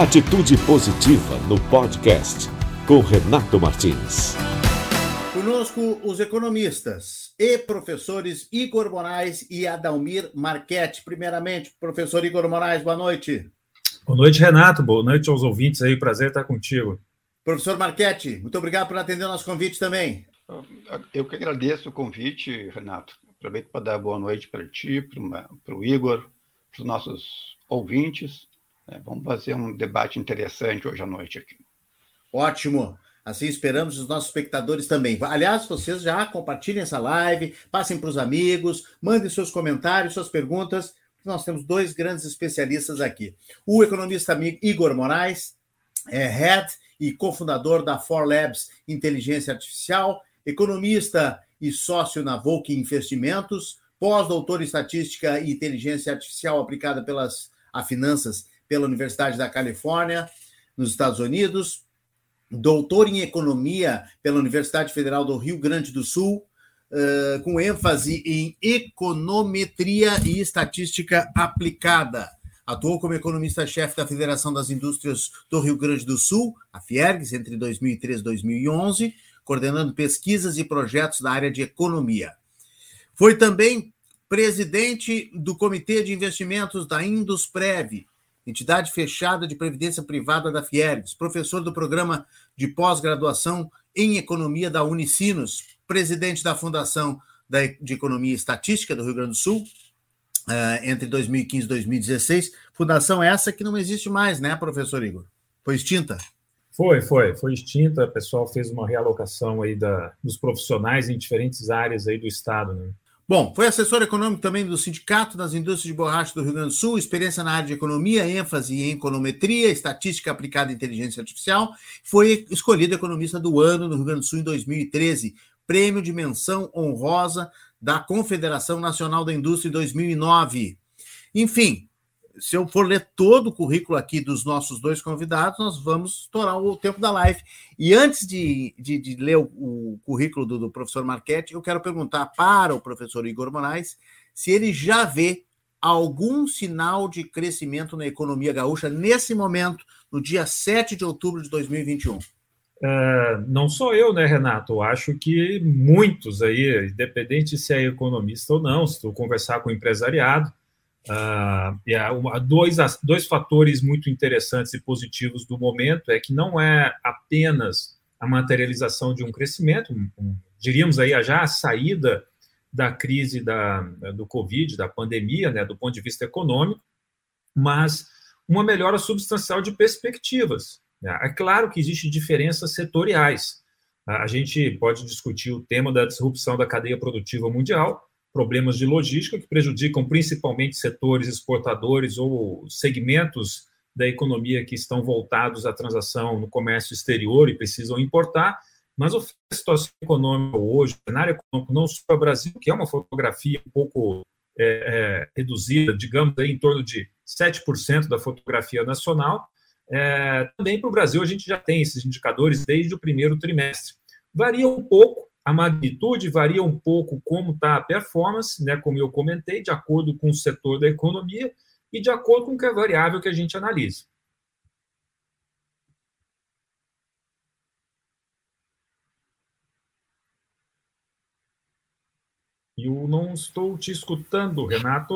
Atitude Positiva no podcast com Renato Martins. Conosco os economistas e professores Igor Moraes e Adalmir Marchetti. Primeiramente, professor Igor Moraes, boa noite. Boa noite, Renato. Boa noite aos ouvintes aí. Prazer estar contigo. Professor Marchetti, muito obrigado por atender o nosso convite também. Eu que agradeço o convite, Renato. Aproveito para dar boa noite para ti, para o Igor, para os nossos ouvintes vamos fazer um debate interessante hoje à noite aqui. Ótimo. Assim esperamos os nossos espectadores também. Aliás, vocês já compartilhem essa live, passem para os amigos, mandem seus comentários, suas perguntas. Nós temos dois grandes especialistas aqui. O economista amigo Igor Moraes, é head e cofundador da For Labs Inteligência Artificial, economista e sócio na Volk Investimentos, pós-doutor em Estatística e Inteligência Artificial aplicada pelas a Finanças pela Universidade da Califórnia, nos Estados Unidos, doutor em economia pela Universidade Federal do Rio Grande do Sul, uh, com ênfase em econometria e estatística aplicada. Atuou como economista-chefe da Federação das Indústrias do Rio Grande do Sul, a Fiergs, entre 2013 e 2011, coordenando pesquisas e projetos da área de economia. Foi também presidente do Comitê de Investimentos da Indusprev, entidade fechada de previdência privada da Fiergs, professor do programa de pós-graduação em economia da Unicinos, presidente da Fundação de Economia e Estatística do Rio Grande do Sul, eh, entre 2015 e 2016. Fundação essa que não existe mais, né, professor Igor? Foi extinta? Foi, foi, foi extinta. O pessoal fez uma realocação aí da, dos profissionais em diferentes áreas aí do estado, né? Bom, foi assessor econômico também do Sindicato das Indústrias de Borracha do Rio Grande do Sul, experiência na área de economia, ênfase em econometria, estatística aplicada à inteligência artificial. Foi escolhido economista do ano no Rio Grande do Sul em 2013, prêmio de menção honrosa da Confederação Nacional da Indústria em 2009. Enfim, se eu for ler todo o currículo aqui dos nossos dois convidados, nós vamos estourar o tempo da live. E antes de, de, de ler o, o, currículo do, do professor Marchetti, eu quero perguntar para o professor Igor Moraes se ele já vê algum sinal de crescimento na economia gaúcha nesse momento, no dia 7 de outubro de 2021. É, não sou eu, né, Renato? Acho que muitos aí, independente se é economista ou não, se tu conversar com o empresariado, Uh, uma, dois, dois fatores muito interessantes e positivos do momento é que não é apenas a materialização de um crescimento, um, um, diríamos aí já a saída da crise da, do Covid, da pandemia, né, do ponto de vista econômico, mas uma melhora substancial de perspectivas. Né? É claro que existem diferenças setoriais. A gente pode discutir o tema da disrupção da cadeia produtiva mundial, problemas de logística que prejudicam principalmente setores exportadores ou segmentos da economia que estão voltados à transação no comércio exterior e precisam importar, mas a situação econômica hoje, o cenário econômico não só para o Brasil, que é uma fotografia um pouco é, é, reduzida, digamos, em torno de 7% da fotografia nacional, é, também para o Brasil a gente já tem esses indicadores desde o primeiro trimestre. Varia um pouco a magnitude varia um pouco como está a performance, né, como eu comentei, de acordo com o setor da economia e de acordo com que é a variável que a gente analisa. Eu não estou te escutando, Renato.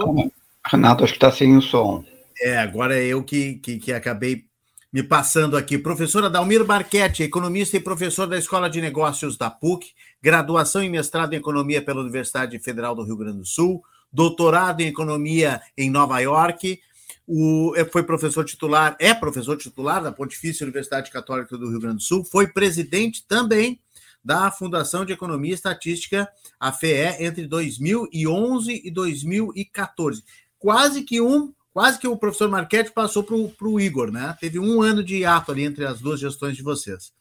Renato, acho que está sem o som. É, agora é eu que, que, que acabei me passando aqui. Professora Dalmir Barquete, economista e professor da Escola de Negócios da PUC, graduação e mestrado em Economia pela Universidade Federal do Rio Grande do Sul, doutorado em Economia em Nova York, o, é, foi professor titular, é professor titular da Pontifícia Universidade Católica do Rio Grande do Sul, foi presidente também da Fundação de Economia e Estatística, a FEE, entre 2011 e 2014. Quase que um Quase que o professor Marquete passou para o Igor, né? Teve um ano de hiato ali entre as duas gestões de vocês.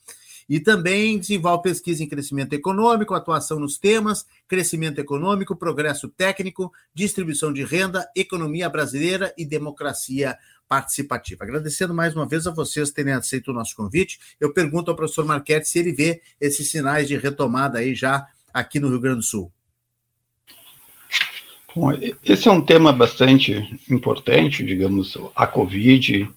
E também desenvolve pesquisa em crescimento econômico, atuação nos temas, crescimento econômico, progresso técnico, distribuição de renda, economia brasileira e democracia participativa. Agradecendo mais uma vez a vocês terem aceito o nosso convite. Eu pergunto ao professor Marquete se ele vê esses sinais de retomada aí já aqui no Rio Grande do Sul. Bom, esse é um tema bastante importante, digamos, a Covid,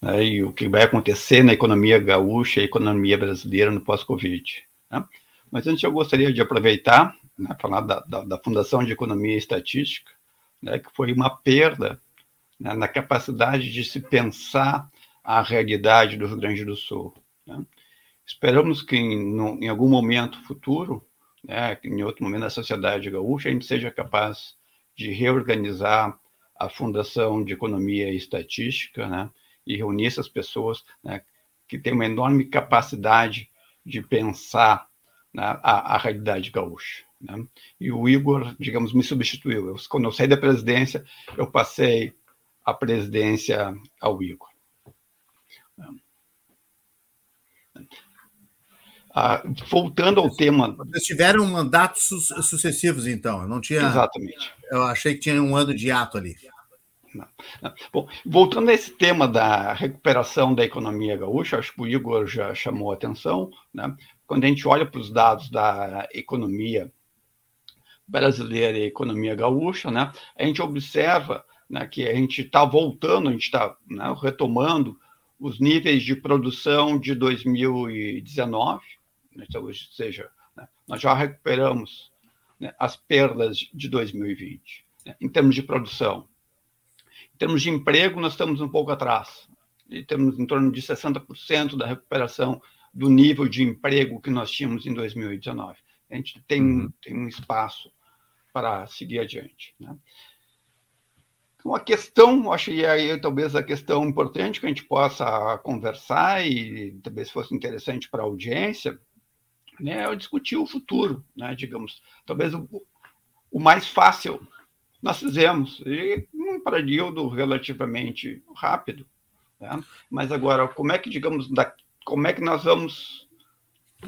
né, e o que vai acontecer na economia gaúcha e economia brasileira no pós-Covid. Né? Mas antes eu gostaria de aproveitar, né, falar da, da, da, Fundação de Economia e Estatística, né, que foi uma perda né, na capacidade de se pensar a realidade do Rio Grande do Sul. Né? Esperamos que em, no, em, algum momento futuro, né, em outro momento da sociedade gaúcha, a gente seja capaz de reorganizar a Fundação de Economia e Estatística, né, e reunir essas pessoas né, que têm uma enorme capacidade de pensar né, a, a, realidade gaúcha. Né? E o Igor, digamos, me substituiu. Eu, quando eu saí da presidência, eu passei a presidência ao Igor. Ah, voltando ao tema. Vocês tiveram mandatos su sucessivos, então. Eu não tinha. Exatamente. Eu achei que tinha um ano de ato ali. Bom, voltando a esse tema da recuperação da economia gaúcha, acho que o Igor já chamou a atenção, né? quando a gente olha para os dados da economia brasileira e economia gaúcha, né? a gente observa né, que a gente está voltando, a gente está né, retomando os níveis de produção de 2019, né, ou seja, né, nós já recuperamos né, as perdas de 2020 né, em termos de produção. Em termos de emprego, nós estamos um pouco atrás. E temos em torno de 60% da recuperação do nível de emprego que nós tínhamos em 2019. A gente tem, uhum. tem um espaço para seguir adiante. Né? Então, a questão, acho que aí talvez a questão importante que a gente possa conversar e talvez fosse interessante para a audiência, né, é discutir o futuro, né, digamos. Talvez o, o mais fácil nós fizemos, e período relativamente rápido. Né? Mas agora, como é que, digamos, da, como é que nós vamos,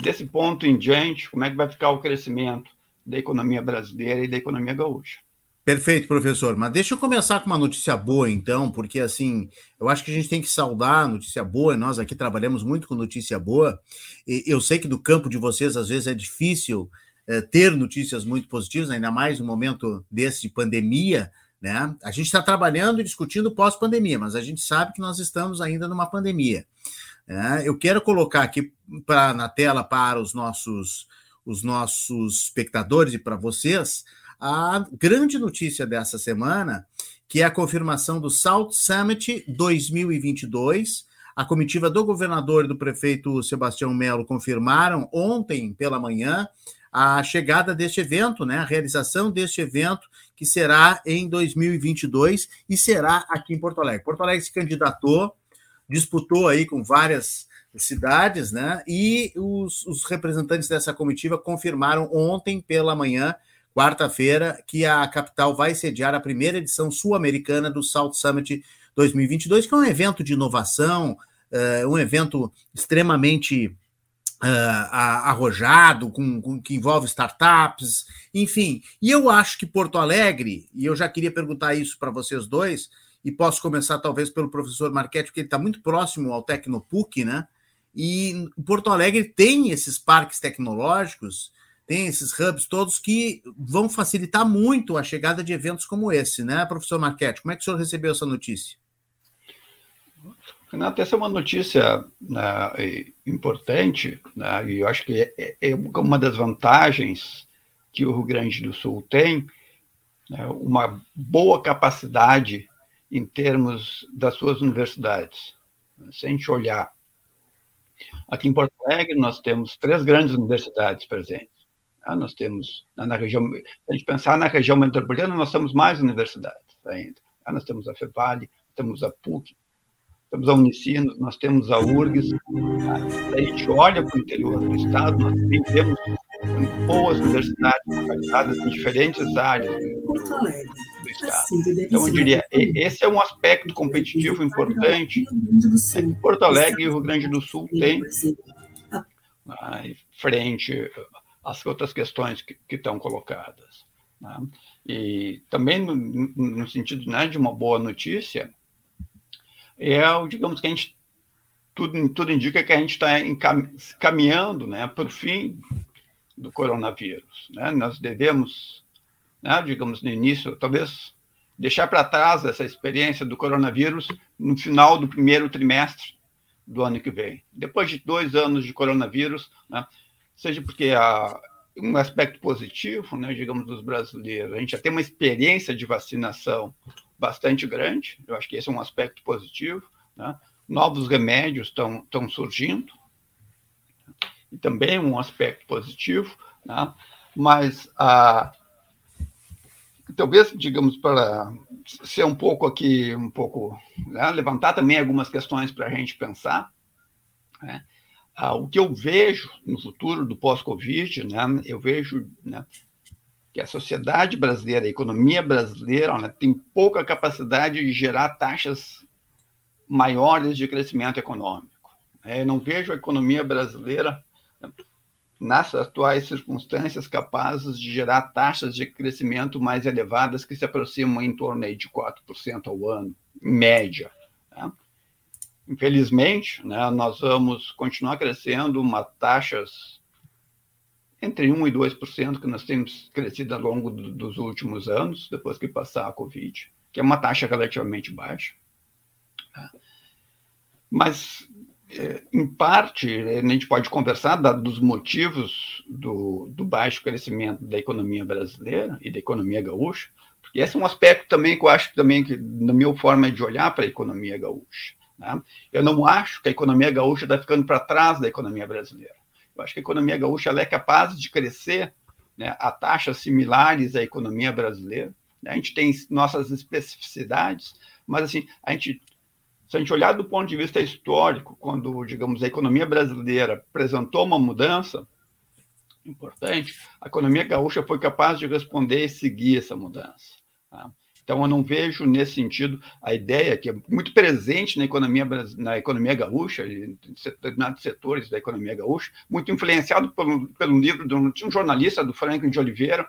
desse ponto em diante, como é que vai ficar o crescimento da economia brasileira e da economia gaúcha? Perfeito, professor. Mas deixa eu começar com uma notícia boa, então, porque assim, eu acho que a gente tem que saudar notícia boa. Nós aqui trabalhamos muito com notícia boa. E eu sei que do campo de vocês, às vezes, é difícil é, ter notícias muito positivas, ainda mais no momento desse de pandemia, né? A gente está trabalhando e discutindo pós-pandemia, mas a gente sabe que nós estamos ainda numa pandemia. Né? Eu quero colocar aqui pra, na tela para os nossos, os nossos espectadores e para vocês a grande notícia dessa semana, que é a confirmação do South Summit 2022. A comitiva do governador e do prefeito Sebastião Melo confirmaram ontem pela manhã a chegada deste evento, né, a realização deste evento, que será em 2022 e será aqui em Porto Alegre. Porto Alegre se candidatou, disputou aí com várias cidades, né, e os, os representantes dessa comitiva confirmaram ontem pela manhã, quarta-feira, que a capital vai sediar a primeira edição sul-americana do South Summit 2022, que é um evento de inovação, uh, um evento extremamente uh, arrojado, com, com, que envolve startups, enfim. E eu acho que Porto Alegre, e eu já queria perguntar isso para vocês dois, e posso começar talvez pelo professor Marquete, porque ele está muito próximo ao Tecnopuc, né? E Porto Alegre tem esses parques tecnológicos, tem esses hubs todos que vão facilitar muito a chegada de eventos como esse, né, professor Marquete? Como é que o senhor recebeu essa notícia? Renato, essa é uma notícia né, importante, né, e eu acho que é, é, uma das vantagens que o Rio Grande do Sul tem, né, uma boa capacidade em termos das suas universidades. Se a gente olhar, aqui em Porto Alegre nós temos três grandes universidades presentes. Né, nós temos, na região, se a gente pensar na região metropolitana, nós temos mais universidades ainda. Né, nós temos a FEVALE, temos a PUC, temos a Unicinos, nós temos a URGS. A gente olha para o interior do estado, nós temos boas universidades localizadas em diferentes áreas do, do estado. Então, eu diria, esse é um aspecto competitivo importante que Porto Alegre e o Rio Grande do Sul têm frente às outras questões que, que estão colocadas. Né? E também no, no sentido né, de uma boa notícia, é o, digamos que a gente, tudo, tudo indica que a gente está caminhando né, para o fim do coronavírus. Né? Nós devemos, né, digamos, no início, talvez deixar para trás essa experiência do coronavírus no final do primeiro trimestre do ano que vem. Depois de dois anos de coronavírus, né, seja porque há um aspecto positivo, né, digamos, dos brasileiros, a gente já tem uma experiência de vacinação bastante grande, eu acho que esse é um aspecto positivo, né, novos remédios estão surgindo, e também um aspecto positivo, né, mas a talvez, digamos, para ser um pouco aqui, um pouco, né, levantar também algumas questões para a gente pensar. Né? Ah, o que eu vejo no futuro do pós-Covid, né, eu vejo né, que a sociedade brasileira, a economia brasileira, né, tem pouca capacidade de gerar taxas maiores de crescimento econômico. Eu não vejo a economia brasileira nas atuais circunstâncias, capazes de gerar taxas de crescimento mais elevadas, que se aproximam em torno de 4% ao ano, em média. Né? Infelizmente, né, nós vamos continuar crescendo uma taxas entre 1% e 2% que nós temos crescido ao longo do, dos últimos anos, depois que passar a Covid, que é uma taxa relativamente baixa. Mas é, em parte, a gente pode conversar dos motivos do, do, baixo crescimento da economia brasileira e da economia gaúcha, porque esse é um aspecto também que eu acho também que, na minha forma de olhar para a economia gaúcha. Né? Eu não acho que a economia gaúcha está ficando para trás da economia brasileira. Eu acho que a economia gaúcha é capaz de crescer né, a taxas similares à economia brasileira. Né? A gente tem nossas especificidades, mas assim, a gente se a gente olhar do ponto de vista histórico, quando, digamos, a economia brasileira apresentou uma mudança importante, a economia gaúcha foi capaz de responder e seguir essa mudança. Então, eu não vejo nesse sentido a ideia que é muito presente na economia, na economia gaúcha, em determinados setores da economia gaúcha, muito influenciado pelo, pelo livro de um, de um jornalista, do Franklin de Oliveira,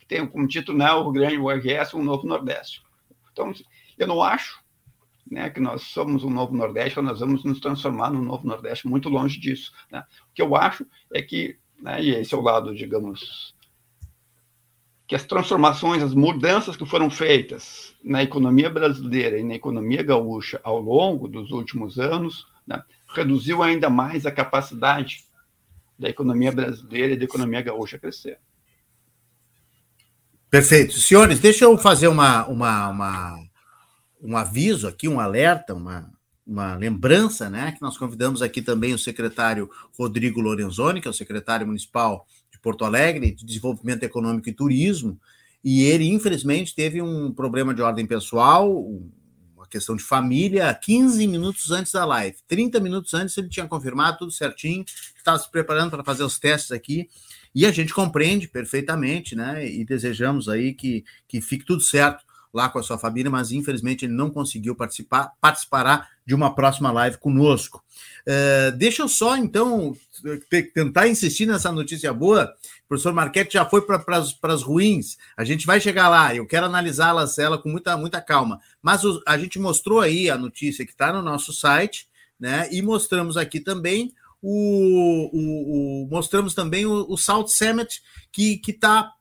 que tem como título né, O Grande URS, um Novo Nordeste. Então, eu não acho né, que nós somos um novo Nordeste, ou nós vamos nos transformar num novo Nordeste, muito longe disso. Né? O que eu acho é que, né, e esse é o lado, digamos, que as transformações, as mudanças que foram feitas na economia brasileira e na economia gaúcha ao longo dos últimos anos, né, reduziu ainda mais a capacidade da economia brasileira e da economia gaúcha crescer. Perfeito. Senhores, deixa eu fazer uma, uma, uma um aviso aqui, um alerta, uma, uma lembrança, né? Que nós convidamos aqui também o secretário Rodrigo Lorenzoni, que é o secretário municipal de Porto Alegre, de Desenvolvimento Econômico e Turismo, e ele, infelizmente, teve um problema de ordem pessoal, uma questão de família, 15 minutos antes da live. 30 minutos antes ele tinha confirmado tudo certinho, estava se preparando para fazer os testes aqui, e a gente compreende perfeitamente, né? E desejamos aí que, que fique tudo certo lá com a sua família, mas infelizmente ele não conseguiu participar, participará de uma próxima live conosco. Uh, deixa eu só, então, tentar insistir nessa notícia boa. O professor Marquete já foi para as ruins, a gente vai chegar lá, eu quero analisá-las ela com muita, muita calma. Mas o, a gente mostrou aí a notícia que está no nosso site, né? E mostramos aqui também o, o, o mostramos também o, o South Summit, que está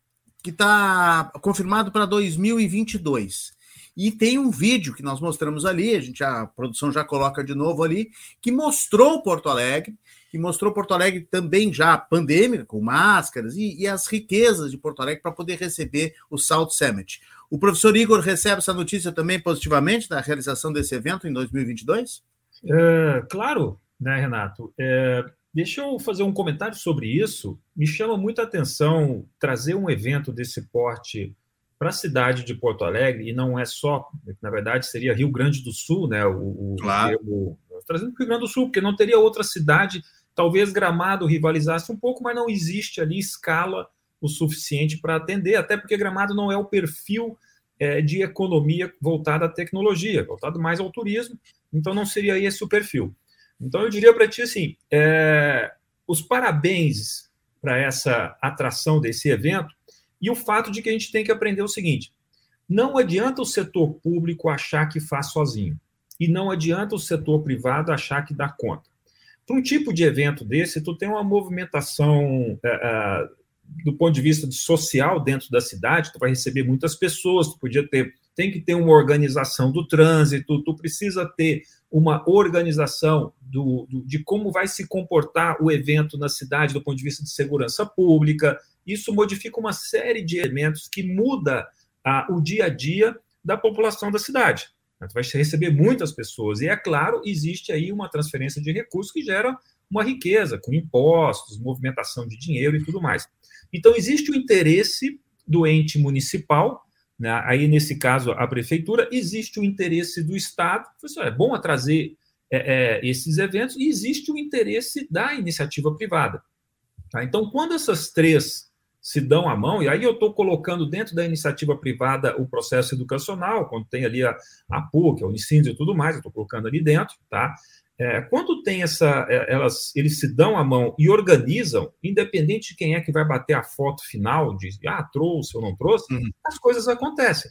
que está confirmado para 2022. E tem um vídeo que nós mostramos ali, a gente a produção já coloca de novo ali, que mostrou Porto Alegre, que mostrou Porto Alegre também já pandêmica, com máscaras e, e as riquezas de Porto Alegre para poder receber o South Summit. O professor Igor recebe essa notícia também positivamente da realização desse evento em 2022? É, claro, né, Renato? É, Deixa eu fazer um comentário sobre isso. Me chama muita atenção trazer um evento desse porte para a cidade de Porto Alegre, e não é só, na verdade, seria Rio Grande do Sul, né? O, claro. o, trazendo para o Rio Grande do Sul, porque não teria outra cidade, talvez Gramado rivalizasse um pouco, mas não existe ali escala o suficiente para atender, até porque Gramado não é o perfil é, de economia voltada à tecnologia, voltado mais ao turismo, então não seria esse o perfil. Então, eu diria para ti assim: é, os parabéns para essa atração desse evento e o fato de que a gente tem que aprender o seguinte: não adianta o setor público achar que faz sozinho, e não adianta o setor privado achar que dá conta. Para um tipo de evento desse, tu tem uma movimentação é, é, do ponto de vista de social dentro da cidade, tu vai receber muitas pessoas, tu podia ter tem que ter uma organização do trânsito, tu precisa ter uma organização do, do, de como vai se comportar o evento na cidade do ponto de vista de segurança pública. Isso modifica uma série de elementos que muda a, o dia a dia da população da cidade. Tu vai receber muitas pessoas. E, é claro, existe aí uma transferência de recursos que gera uma riqueza, com impostos, movimentação de dinheiro e tudo mais. Então, existe o interesse do ente municipal, né? aí, nesse caso, a prefeitura, existe o interesse do Estado, assim, é bom trazer é, é, esses eventos, e existe o interesse da iniciativa privada. Tá? Então, quando essas três se dão a mão, e aí eu estou colocando dentro da iniciativa privada o processo educacional, quando tem ali a, a PUC, a Unicins e tudo mais, eu estou colocando ali dentro, tá? É, quando tem essa, é, elas, eles se dão a mão e organizam, independente de quem é que vai bater a foto final, de ah, trouxe ou não trouxe, uhum. as coisas acontecem.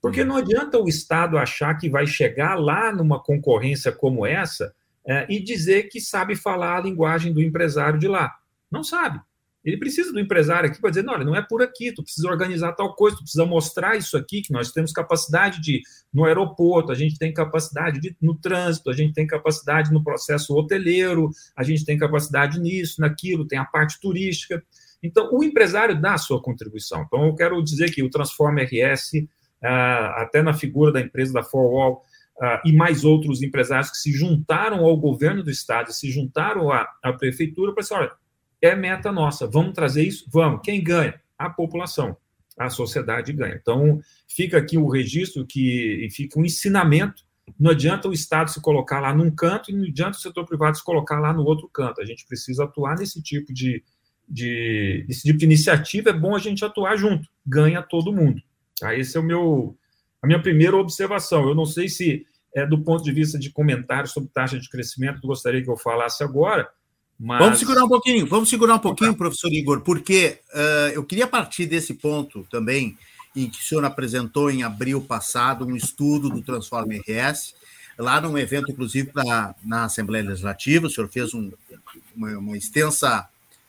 Porque uhum. não adianta o Estado achar que vai chegar lá numa concorrência como essa é, e dizer que sabe falar a linguagem do empresário de lá. Não sabe. Ele precisa do empresário aqui para dizer: não, olha, não é por aqui, tu precisa organizar tal coisa, tu precisa mostrar isso aqui, que nós temos capacidade de no aeroporto, a gente tem capacidade de, no trânsito, a gente tem capacidade no processo hoteleiro, a gente tem capacidade nisso, naquilo, tem a parte turística. Então, o empresário dá a sua contribuição. Então, eu quero dizer que o Transforma RS, ah, até na figura da empresa da Forwall, ah, e mais outros empresários que se juntaram ao governo do estado, se juntaram à, à prefeitura para dizer, olha, é meta nossa. Vamos trazer isso? Vamos. Quem ganha? A população. A sociedade ganha. Então, fica aqui o registro que fica um ensinamento. Não adianta o Estado se colocar lá num canto e não adianta o setor privado se colocar lá no outro canto. A gente precisa atuar nesse tipo de, de, esse tipo de iniciativa. É bom a gente atuar junto. Ganha todo mundo. Tá? Esse é o meu, a minha primeira observação. Eu não sei se, é, do ponto de vista de comentário sobre taxa de crescimento, gostaria que eu falasse agora, mas... Vamos segurar um pouquinho, vamos segurar um pouquinho, professor Igor, porque uh, eu queria partir desse ponto também, em que o senhor apresentou em abril passado um estudo do Transforma RS, lá num evento, inclusive, pra, na Assembleia Legislativa, o senhor fez um, uma, uma, extensa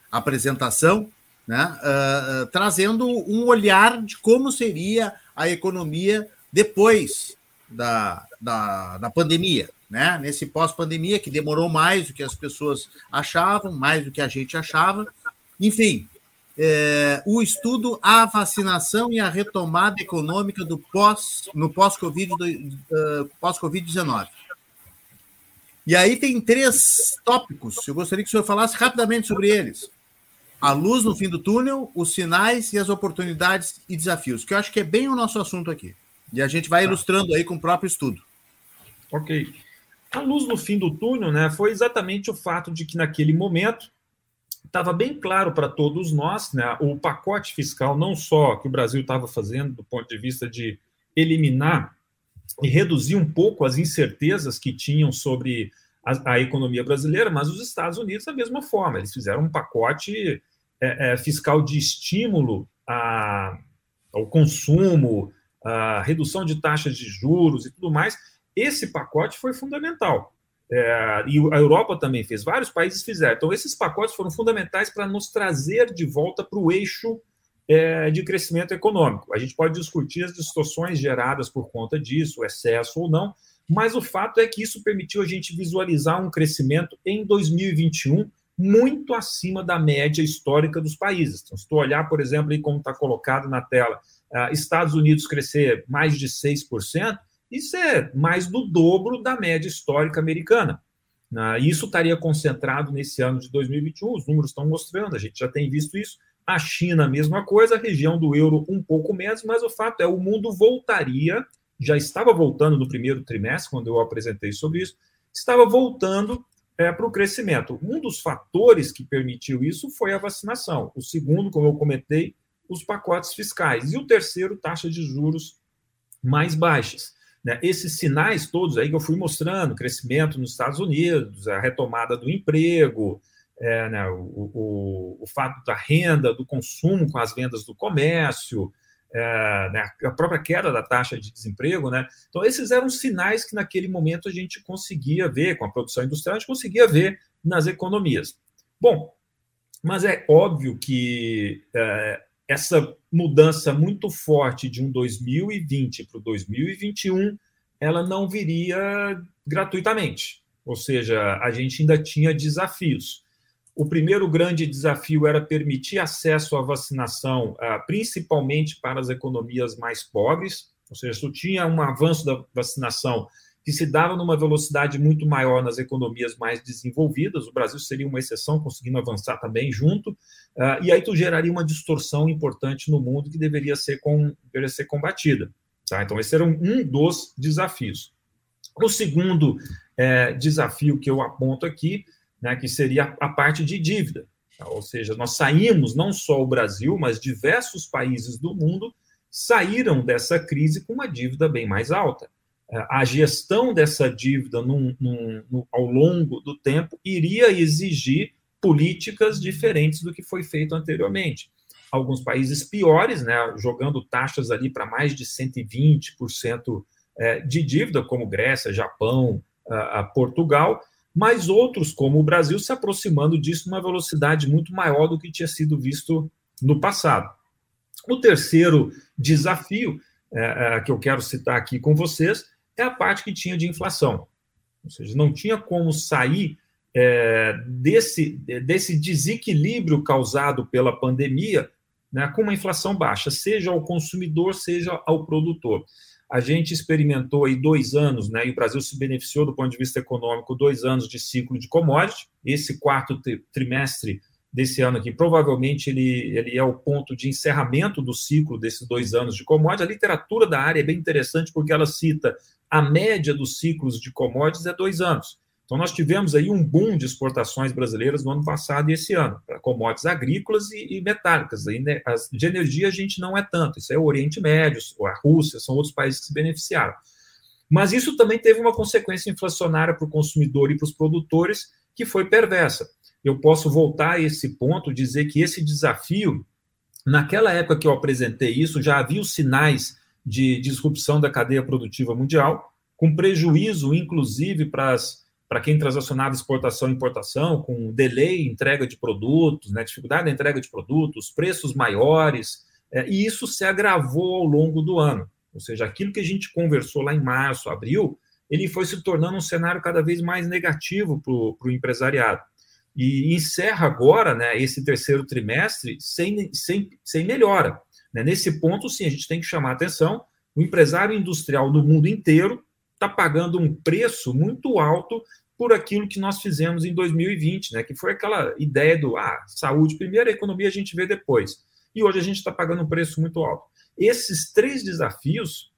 apresentação, né, uh, trazendo um olhar de como seria a economia depois da, da, da pandemia, né? Nesse pós-pandemia, que demorou mais do que as pessoas achavam, mais do que a gente achava. Enfim, é, o estudo A Vacinação e a Retomada Econômica do pós, no pós-Covid, uh, pós-Covid-19. E aí tem três tópicos. Eu gostaria que o senhor falasse rapidamente sobre eles. A luz no fim do túnel, os sinais e as oportunidades e desafios, que eu acho que é bem o nosso assunto aqui. E a gente vai tá. ilustrando aí com o próprio estudo. Ok. A luz no fim do túnel né, foi exatamente o fato de que, naquele momento, estava bem claro para todos nós né, o pacote fiscal, não só que o Brasil estava fazendo do ponto de vista de eliminar e reduzir um pouco as incertezas que tinham sobre a, a economia brasileira, mas os Estados Unidos, da mesma forma, eles fizeram um pacote é, é, fiscal de estímulo a, ao consumo, a redução de taxas de juros e tudo mais, esse pacote foi fundamental. É, e a Europa também fez, vários países fizeram. Então, esses pacotes foram fundamentais para nos trazer de volta para o eixo é, de crescimento econômico. A gente pode discutir as distorções geradas por conta disso, o excesso ou não, mas o fato é que isso permitiu a gente visualizar um crescimento em 2021 muito acima da média histórica dos países. Então, se tu olhar, por exemplo, aí como está colocado na tela, uh, Estados Unidos crescer mais de 6%, isso é mais do dobro da média histórica americana. Né? Isso estaria concentrado nesse ano de 2021, os números estão mostrando, a gente já tem visto isso. A China, a mesma coisa, a região do euro um pouco menos, mas o fato é o mundo voltaria, já estava voltando no primeiro trimestre, quando eu apresentei sobre isso, estava voltando é, para o crescimento. Um dos fatores que permitiu isso foi a vacinação. O segundo, como eu comentei, os pacotes fiscais. E o terceiro, taxa de juros mais baixas. Né? Esses sinais todos aí que eu fui mostrando, crescimento nos Estados Unidos, a retomada do emprego, é, né, o, o, o, fato da renda, do consumo com as vendas do comércio, é, né, a própria queda da taxa de desemprego. Né? Então, esses eram sinais que naquele momento a gente conseguia ver, com a produção industrial, a gente conseguia ver nas economias. Bom, mas é óbvio que é, essa mudança muito forte de um 2020 para o 2021, ela não viria gratuitamente. Ou seja, a gente ainda tinha desafios. O primeiro grande desafio era permitir acesso à vacinação, ah, principalmente para as economias mais pobres, ou seja, se tinha um avanço da vacinação que se dava numa velocidade muito maior nas economias mais desenvolvidas, o Brasil seria uma exceção, conseguindo avançar também junto, ah, e aí tu geraria uma distorção importante no mundo que deveria ser, com, deveria ser combatida. Tá? Então, esse era um, um dos desafios. O segundo é, desafio que eu aponto aqui né, que seria a parte de dívida. Tá? Ou seja, nós saímos, não só o Brasil, mas diversos países do mundo saíram dessa crise com uma dívida bem mais alta. É, a gestão dessa dívida num, num, ao longo do tempo iria exigir políticas diferentes do que foi feito anteriormente. Alguns países piores, né, jogando taxas ali para mais de 120% é, de dívida, como Grécia, Japão, Portugal, mas outros, como o Brasil, se aproximando disso numa velocidade muito maior do que tinha sido visto no passado. O terceiro desafio é, que eu quero citar aqui com vocês é a parte que tinha de inflação. Ou seja, não tinha como sair é, desse, desse desequilíbrio causado pela pandemia né, com uma inflação baixa, seja ao consumidor, seja ao produtor. A gente experimentou aí dois anos, né, e o Brasil se beneficiou do ponto de vista econômico, dois anos de ciclo de commodity. Esse quarto trimestre desse ano aqui, provavelmente ele, ele é o ponto de encerramento do ciclo desses dois anos de commodities. A literatura da área é bem interessante porque ela cita a média dos ciclos de commodities é dois anos. Então, nós tivemos aí um boom de exportações brasileiras no ano passado e esse ano, para commodities agrícolas e, e metálicas. Aí, né, as, de energia a gente não é tanto, isso é o Oriente Médio, a Rússia, são outros países que se beneficiaram. Mas isso também teve uma consequência inflacionária para o consumidor e para os produtores, que foi perversa. Eu posso voltar a esse ponto, dizer que esse desafio, naquela época que eu apresentei isso, já havia os sinais de disrupção da cadeia produtiva mundial, com prejuízo, inclusive, para as para quem transacionava exportação e importação, com delay entrega de produtos, né, dificuldade na entrega de produtos, preços maiores, é, e isso se agravou ao longo do ano. Ou seja, aquilo que a gente conversou lá em março, abril, ele foi se tornando um cenário cada vez mais negativo para o empresariado. E encerra agora né, esse terceiro trimestre sem, sem, sem melhora. Né? Nesse ponto, sim, a gente tem que chamar atenção. O empresário industrial do mundo inteiro está pagando um preço muito alto por aquilo que nós fizemos em 2020, né? Que foi aquela ideia do ah, saúde primeiro, a economia a gente vê depois. E hoje a gente está pagando um preço muito alto. Esses três desafios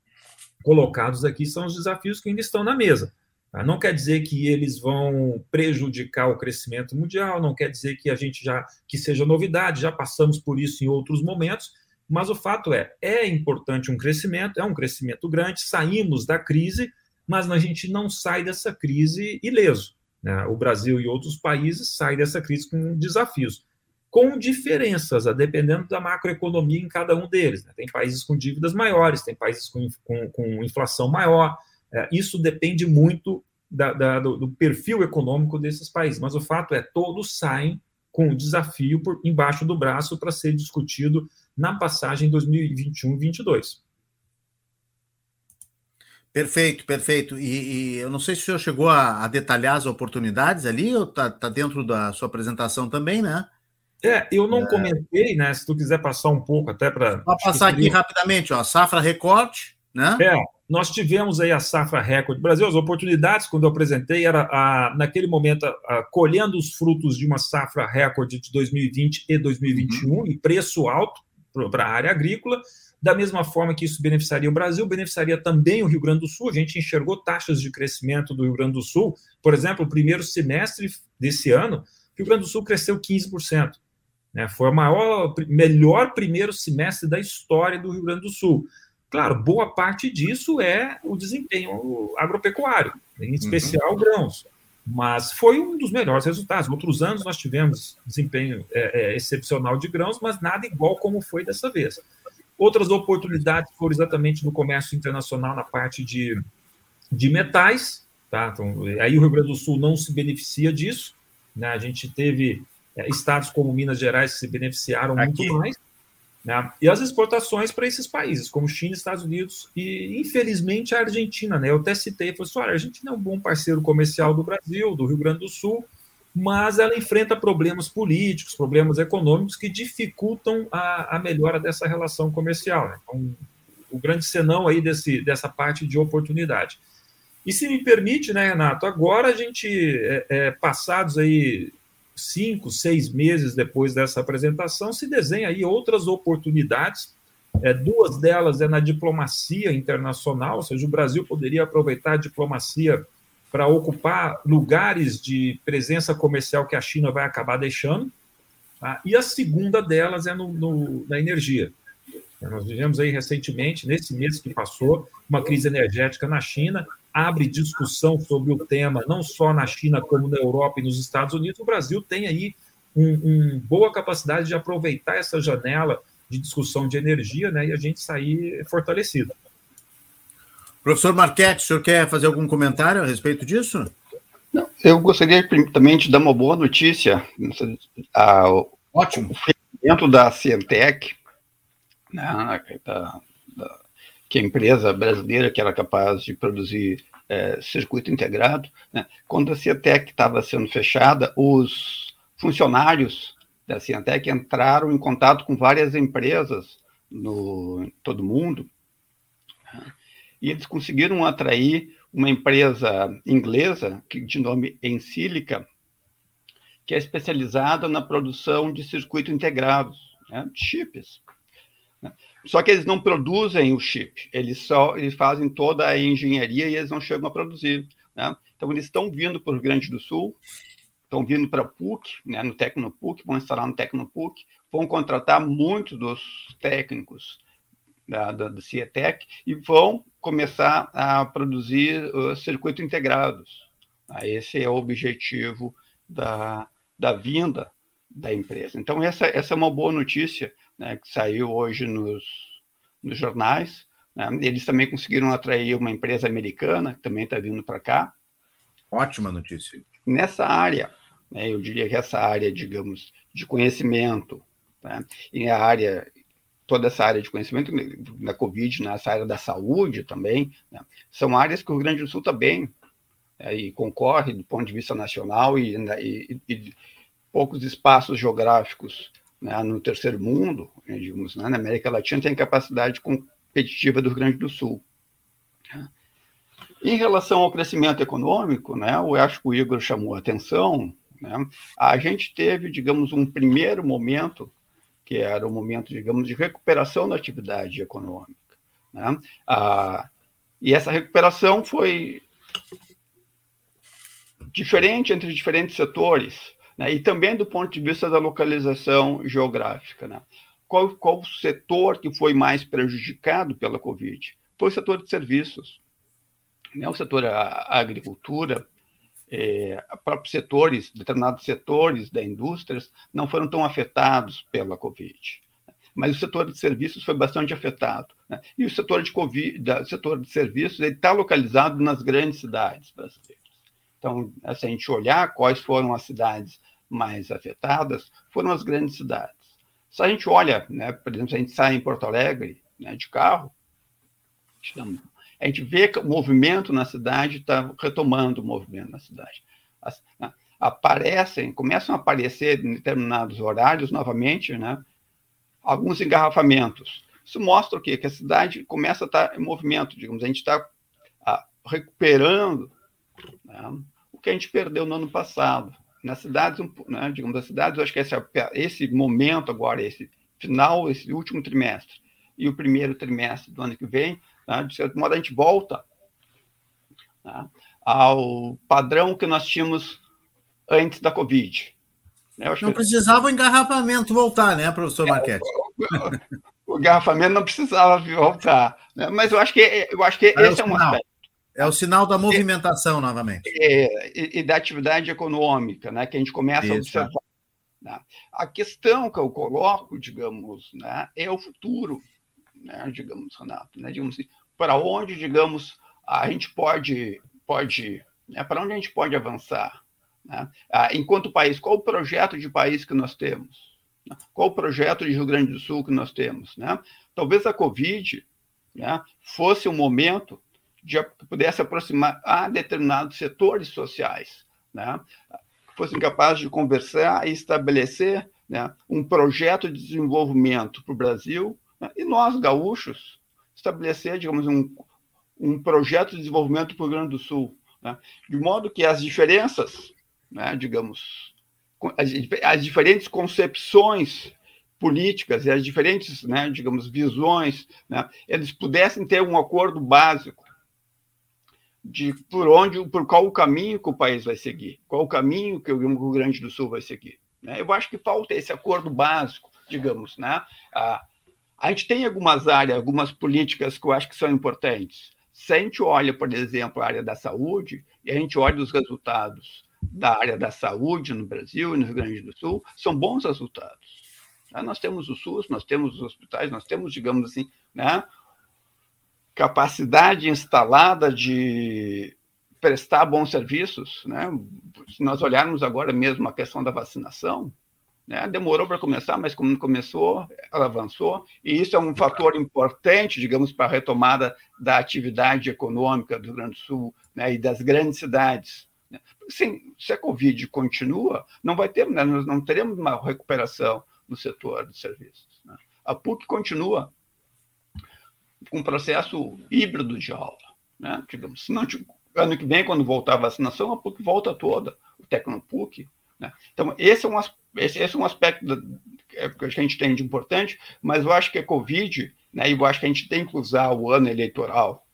colocados aqui são os desafios que ainda estão na mesa. Tá? Não quer dizer que eles vão prejudicar o crescimento mundial, não quer dizer que a gente já que seja novidade, já passamos por isso em outros momentos, mas o fato é, é importante um crescimento, é um crescimento grande, saímos da crise, mas a gente não sai dessa crise ileso. Né? O Brasil e outros países saem dessa crise com desafios, com diferenças, dependendo da macroeconomia em cada um deles. Né? Tem países com dívidas maiores, tem países com, com, com inflação maior. É, isso depende muito da, da, do, do, perfil econômico desses países, mas o fato é todos saem com o desafio por embaixo do braço para ser discutido na passagem 2021-22. Perfeito, perfeito. E, e, eu não sei se o senhor chegou a, a detalhar as oportunidades ali, ou está tá dentro da sua apresentação também, né? É, eu não é... comentei, né? Se tu quiser passar um pouco até para. Vou passar aqui rapidamente, ó. Safra recorte, né? É, nós tivemos aí a safra recorde Brasil. As oportunidades, quando eu apresentei, era a, naquele momento a, a, colhendo os frutos de uma safra recorde de 2020 e 2021 uhum. e preço alto para a área agrícola da mesma forma que isso beneficiaria o Brasil, beneficiaria também o Rio Grande do Sul. A gente enxergou taxas de crescimento do Rio Grande do Sul. Por exemplo, o primeiro semestre desse ano, o Rio Grande do Sul cresceu 15%. Né? Foi o maior, melhor primeiro semestre da história do Rio Grande do Sul. Claro, boa parte disso é o desempenho agropecuário, em uhum. especial uhum. grãos. Mas foi um dos melhores resultados. Outros anos nós tivemos desempenho é, é, excepcional de grãos, mas nada igual como foi dessa vez. Outras oportunidades foram exatamente no comércio internacional na parte de, de metais. Tá? Então, aí o Rio Grande do Sul não se beneficia disso. Né? A gente teve é, estados como Minas Gerais que se beneficiaram Aqui. muito mais. Né? E as exportações para esses países, como China, Estados Unidos e, infelizmente, a Argentina. Né? Eu até citei, falei assim, olha, a Argentina é um bom parceiro comercial do Brasil, do Rio Grande do Sul, mas ela enfrenta problemas políticos, problemas econômicos que dificultam a, a melhora dessa relação comercial. Né? Então, o grande senão aí desse, dessa parte de oportunidade. E se me permite, né, Renato, agora a gente, é, é, passados aí cinco, seis meses depois dessa apresentação, se desenha aí outras oportunidades. É, duas delas é na diplomacia internacional, ou seja, o Brasil poderia aproveitar a diplomacia para ocupar lugares de presença comercial que a China vai acabar deixando. Tá? E a segunda delas é no, no, na energia. Nós vivemos aí recentemente, nesse mês que passou, uma crise energética na China, abre discussão sobre o tema, não só na China, como na Europa e nos Estados Unidos. O Brasil tem aí uma um boa capacidade de aproveitar essa janela de discussão de energia né, e a gente sair fortalecido. Professor Marquete, o senhor quer fazer algum comentário a respeito disso? Não, eu gostaria também de dar uma boa notícia. A, Ótimo. O fechamento da Cientec, né, da, que a empresa brasileira que era capaz de produzir é, circuito integrado, né, quando a Cientec estava sendo fechada, os funcionários da Cientec entraram em contato com várias empresas no em todo mundo, né, e eles conseguiram atrair uma empresa inglesa que, de nome Ensilica, que é especializada na produção de circuito integrados, né, chips. Só que eles não produzem o chip, eles só eles fazem toda a engenharia e eles não chegam a produzir. Né? Então, eles estão vindo para o Rio Grande do Sul, estão vindo para a PUC, né, no Tecnopuc, vão instalar no Tecnopuc, vão contratar muitos dos técnicos da, da, do CIETEC e vão começar a produzir uh, circuitos integrados. Ah, esse é o objetivo da, da vinda da empresa. Então, essa, essa é uma boa notícia né, que saiu hoje nos, nos jornais. Né? Eles também conseguiram atrair uma empresa americana, que também está vindo para cá. Ótima notícia. Nessa área, né, eu diria que essa área, digamos, de conhecimento, né, e a área toda essa área de conhecimento da Covid, nessa área da saúde também, né? são áreas que o Rio Grande do Sul está bem é, e concorre do ponto de vista nacional e, né, e, e poucos espaços geográficos né, no terceiro mundo, né, digamos, né, na América Latina, tem capacidade competitiva do Rio Grande do Sul. Né. Em relação ao crescimento econômico, né, eu acho que o Igor chamou a atenção, né, a gente teve, digamos, um primeiro momento que era o momento, digamos, de recuperação da atividade econômica. Né? E essa recuperação foi diferente entre diferentes setores, né? e também do ponto de vista da localização geográfica. Né? Qual, qual o setor que foi mais prejudicado pela Covid? Foi o setor de serviços. Né? O setor a, a agricultura, é, próprios setores, determinados setores da indústria não foram tão afetados pela Covid. Mas o setor de serviços foi bastante afetado. Né? E o setor de, COVID, da, setor de serviços está localizado nas grandes cidades brasileiras. Então, se a gente olhar quais foram as cidades mais afetadas, foram as grandes cidades. Se a gente olha, né, por exemplo, se a gente sai em Porto Alegre né, de carro, a gente vê que o movimento na cidade está retomando o movimento na cidade. As, né, aparecem, começam a aparecer em determinados horários novamente, né, alguns engarrafamentos. Isso mostra o quê? Que a cidade começa a estar em movimento, digamos, a gente está recuperando né, que a gente perdeu no ano passado. Nas cidades, né, digamos, as cidades, eu acho que esse, esse momento agora, esse final, esse último trimestre e o primeiro trimestre do ano que vem, né? De certo modo, a gente volta né? ao padrão que nós tínhamos antes da Covid. Não que... precisava o engarrafamento voltar, né, professor Marquete? o, engarrafamento não precisava voltar. Né? Mas eu acho que, eu acho que é esse é um aspecto. É o sinal da movimentação, é, novamente. É, e, e, da atividade econômica, né, que a gente começa Isso. a observar. Né? A questão que eu coloco, digamos, né, é o futuro né, digamos, Renato, né, digamos assim, para onde, digamos, a gente pode, pode né, para onde a gente pode avançar, né? Ah, enquanto país, qual o projeto de país que nós temos? Qual o projeto de Rio Grande do Sul que nós temos? Né? Talvez a Covid né, fosse um momento de pudesse aproximar a determinados setores sociais, né, que fossem capazes de conversar e estabelecer né, um projeto de desenvolvimento para o Brasil, né, e nós, gaúchos, estabelecer, digamos, um, um projeto de desenvolvimento para o Rio Grande do Sul, né, de modo que as diferenças, né, digamos, as, as diferentes concepções políticas e as diferentes, né, digamos, visões, né, eles pudessem ter um acordo básico de por onde, por qual o caminho que o país vai seguir, qual o caminho que o Rio Grande do Sul vai seguir. Né? Eu acho que falta esse acordo básico, digamos, né? A, gente tem algumas áreas, algumas políticas que eu acho que são importantes. Se a gente olha, por exemplo, a área da saúde, e a gente olha os resultados da área da saúde no Brasil e no Rio Grande do Sul, são bons resultados. Nós temos o SUS, nós temos os hospitais, nós temos, digamos assim, né, capacidade instalada de prestar bons serviços. Né? Se nós olharmos agora mesmo a questão da vacinação, né? demorou para começar, mas como começou, ela avançou, e isso é um fator importante, digamos, para a retomada da atividade econômica do Rio Grande do Sul né? e das grandes cidades. Né? Sim, se a Covid continua, não vai ter, né? nós não teremos uma recuperação no setor de serviços. Né? A PUC continua um processo híbrido de aula. Né? Digamos, se não, ano que vem, quando voltar a vacinação, a PUC volta toda, o Tecnopuc. Né? Então, esse é um, esse, esse é um aspecto da, é, que a gente tem de importante, mas eu acho que a Covid, né, eu acho que a gente tem que usar o ano eleitoral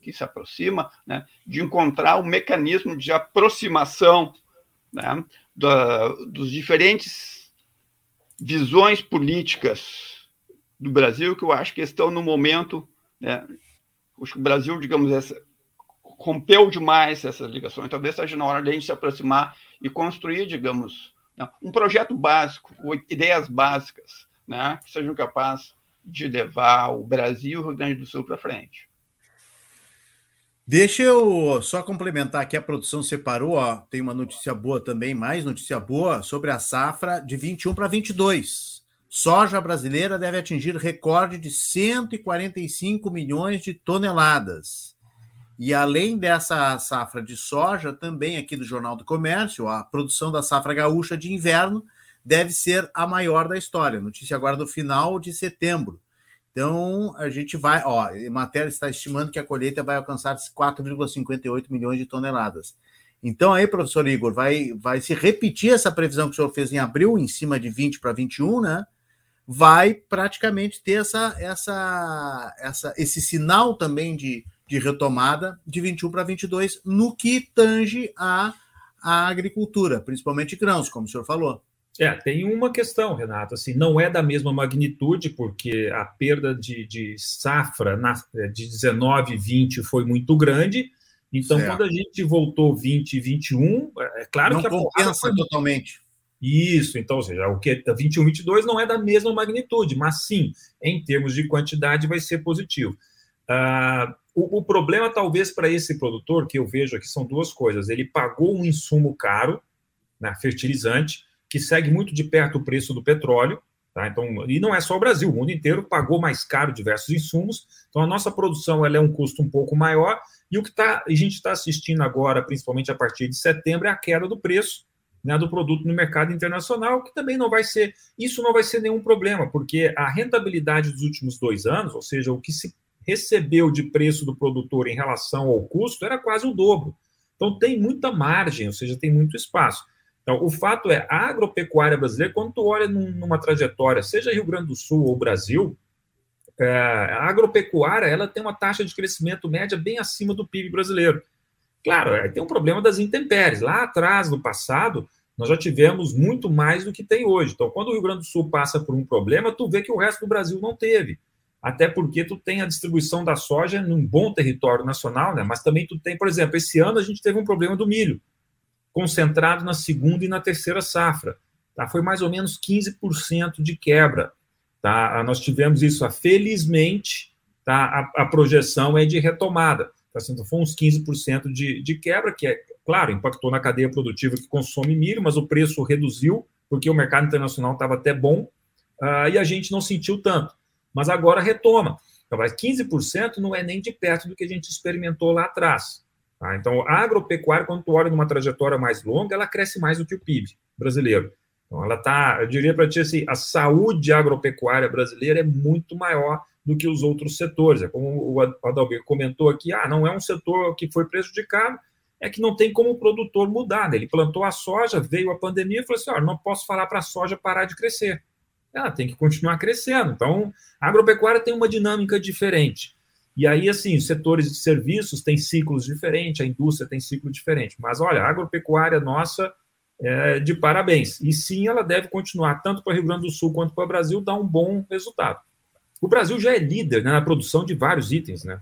que, se aproxima, né, de encontrar um mecanismo de aproximação né, da, dos diferentes visões políticas do Brasil que eu acho que estão no momento. Né, o Brasil, digamos, essa, rompeu demais essas ligações. Talvez seja na hora de a gente se aproximar e construir, digamos, né, um projeto básico, ideias básicas, né, que sejam capazes de levar o Brasil e o Rio Grande do Sul para frente. Deixa eu só complementar aqui, a produção separou, ó, tem uma notícia boa também, mais notícia boa, sobre a safra de 21 para 22 soja brasileira deve atingir recorde de 145 milhões de toneladas. E além dessa safra de soja, também aqui do Jornal do Comércio, a produção da safra gaúcha de inverno deve ser a maior da história. Notícia agora do final de setembro. Então, a gente vai, ó, a matéria está estimando que a colheita vai alcançar 4,58 milhões de toneladas. Então, aí, professor Igor, vai, vai se repetir essa previsão que o senhor fez em abril, em cima de 20 para 21, né? Vai praticamente ter essa, essa, essa, esse sinal também de, de retomada de 21 para 22 no que tange a, a agricultura, principalmente grãos, como o senhor falou. É, tem uma questão, Renato, assim, não é da mesma magnitude, porque a perda de, de safra na, de 19 e 20 foi muito grande, então certo. quando a gente voltou 20 e 21, é, é claro não que a compensa totalmente. Isso, então, ou seja, o que é 21, 22 não é da mesma magnitude, mas sim, em termos de quantidade, vai ser positivo. Uh, o, o, problema, talvez, para esse produtor, que eu vejo aqui, são duas coisas. Ele pagou um insumo caro, né, fertilizante, que segue muito de perto o preço do petróleo, tá? então, e não é só o Brasil, o mundo inteiro pagou mais caro diversos insumos, então a nossa produção ela é um custo um pouco maior, e o que tá, a gente está assistindo agora, principalmente a partir de setembro, é a queda do preço, né, do produto no mercado internacional, que também não vai ser, isso não vai ser nenhum problema, porque a rentabilidade dos últimos dois anos, ou seja, o que se recebeu de preço do produtor em relação ao custo, era quase o dobro. Então tem muita margem, ou seja, tem muito espaço. Então, o fato é, a agropecuária brasileira, quando tu olha numa trajetória, seja Rio Grande do Sul ou Brasil, é, a agropecuária ela tem uma taxa de crescimento média bem acima do PIB brasileiro. Claro, tem um problema das intempéries. Lá atrás, no passado, nós já tivemos muito mais do que tem hoje. Então, quando o Rio Grande do Sul passa por um problema, tu vê que o resto do Brasil não teve. Até porque tu tem a distribuição da soja num bom território nacional, né? Mas também tu tem, por exemplo, esse ano a gente teve um problema do milho, concentrado na segunda e na terceira safra. Tá? Foi mais ou menos 15% de quebra. Tá? Nós tivemos isso, felizmente, tá? a, a projeção é de retomada. Então, foi uns 15% de, de quebra, que é, claro, impactou na cadeia produtiva que consome milho, mas o preço reduziu porque o mercado internacional estava até bom uh, e a gente não sentiu tanto. Mas agora retoma. Então, 15% não é nem de perto do que a gente experimentou lá atrás. Tá? Então, a agropecuária, quando tu olha numa trajetória mais longa, ela cresce mais do que o PIB brasileiro. Então, ela está, eu diria para ti assim, a saúde agropecuária brasileira é muito maior do que os outros setores. É como o Adalber comentou aqui, ah, não é um setor que foi prejudicado, é que não tem como o produtor mudar. Né? Ele plantou a soja, veio a pandemia e falou assim: oh, não posso falar para a soja parar de crescer. Ela tem que continuar crescendo. Então, a agropecuária tem uma dinâmica diferente. E aí, assim, os setores de serviços têm ciclos diferentes, a indústria tem ciclo diferente. Mas, olha, a agropecuária nossa é de parabéns. E sim, ela deve continuar, tanto para o Rio Grande do Sul quanto para o Brasil, dar um bom resultado. O Brasil já é líder né, na produção de vários itens, né?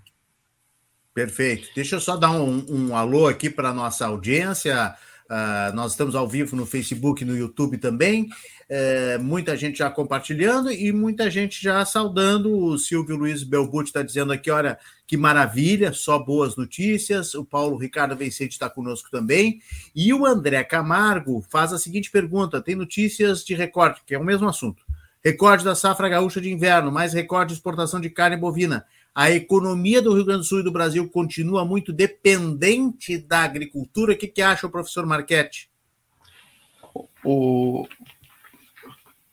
Perfeito. Deixa eu só dar um, um alô aqui para a nossa audiência. Uh, nós estamos ao vivo no Facebook e no YouTube também. É, muita gente já compartilhando e muita gente já saudando. O Silvio Luiz Belbuti está dizendo aqui: olha, que maravilha, só boas notícias. O Paulo Ricardo Vicente está conosco também. E o André Camargo faz a seguinte pergunta: tem notícias de recorte, que é o mesmo assunto. Recorde da safra gaúcha de inverno, mais recorde de exportação de carne bovina. A economia do Rio Grande do Sul e do Brasil continua muito dependente da agricultura. O que, que acha o professor Marchetti? O,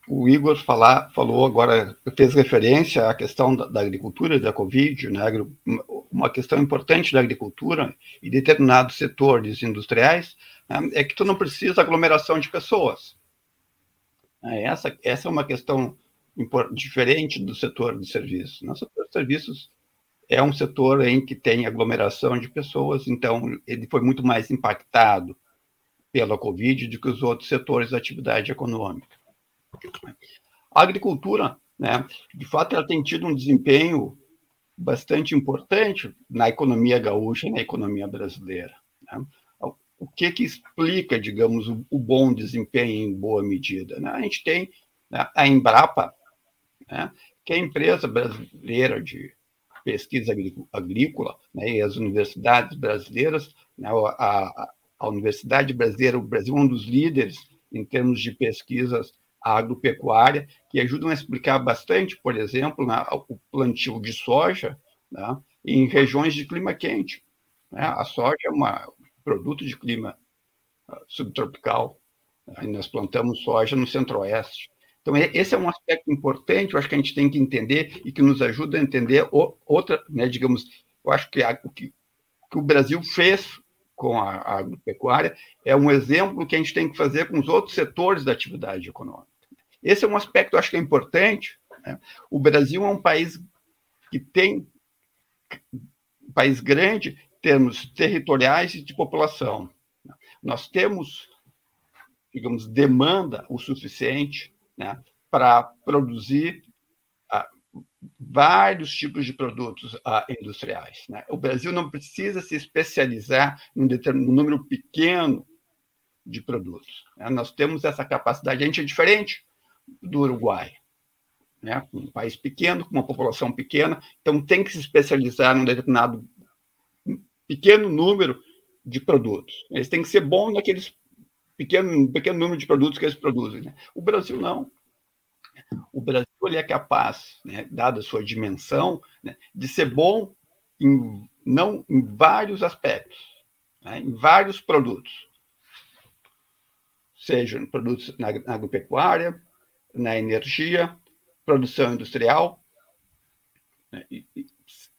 o Igor falar, falou agora, fez referência à questão da, da agricultura, da Covid, né? uma questão importante da agricultura e determinados setores industriais né? é que tu não precisa aglomeração de pessoas. É, essa, essa é uma questão diferente do setor de serviços. No setor de serviços é um setor em que tem aglomeração de pessoas, então ele foi muito mais impactado pela Covid do que os outros setores da atividade econômica. A agricultura, né, de fato, ela tem tido um desempenho bastante importante na economia gaúcha e na economia brasileira. Né? o que que explica, digamos, o, o bom desempenho em boa medida? Né? A gente tem né, a Embrapa, né, que a empresa brasileira de pesquisa agrícola, né, e as universidades brasileiras, né, a, a Universidade Brasileira, o Brasil é um dos líderes em termos de pesquisas agropecuária, que ajudam a explicar bastante, por exemplo, né, o plantio de soja né, em regiões de clima quente. Né? A soja é uma, produto de clima ah, subtropical. Né? Nós plantamos soja no centro-oeste. Então, esse é um aspecto importante, eu acho que a gente tem que entender e que nos ajuda a entender outra, né, digamos, eu acho que o que, que o Brasil fez com a, a agropecuária é um exemplo que a gente tem que fazer com os outros setores da atividade econômica. Esse é um aspecto, eu acho que é importante. Né? O Brasil é um país que tem um país grande termos territoriais e de população. Nós temos, digamos, demanda o suficiente né, para produzir uh, vários tipos de produtos uh, industriais. Né? O Brasil não precisa se especializar em um número pequeno de produtos. Né? Nós temos essa capacidade. A gente é diferente do Uruguai. Né? Um país pequeno, com uma população pequena, então tem que se especializar num determinado pequeno número de produtos. Eles têm que ser bons naqueles pequeno, pequeno número de produtos que eles produzem. Né? O Brasil não. O Brasil ele é capaz, né, dada a sua dimensão, né, de ser bom em, não, em vários aspectos, né, em vários produtos. Sejam produtos na, na agropecuária, na energia, produção industrial, né, e,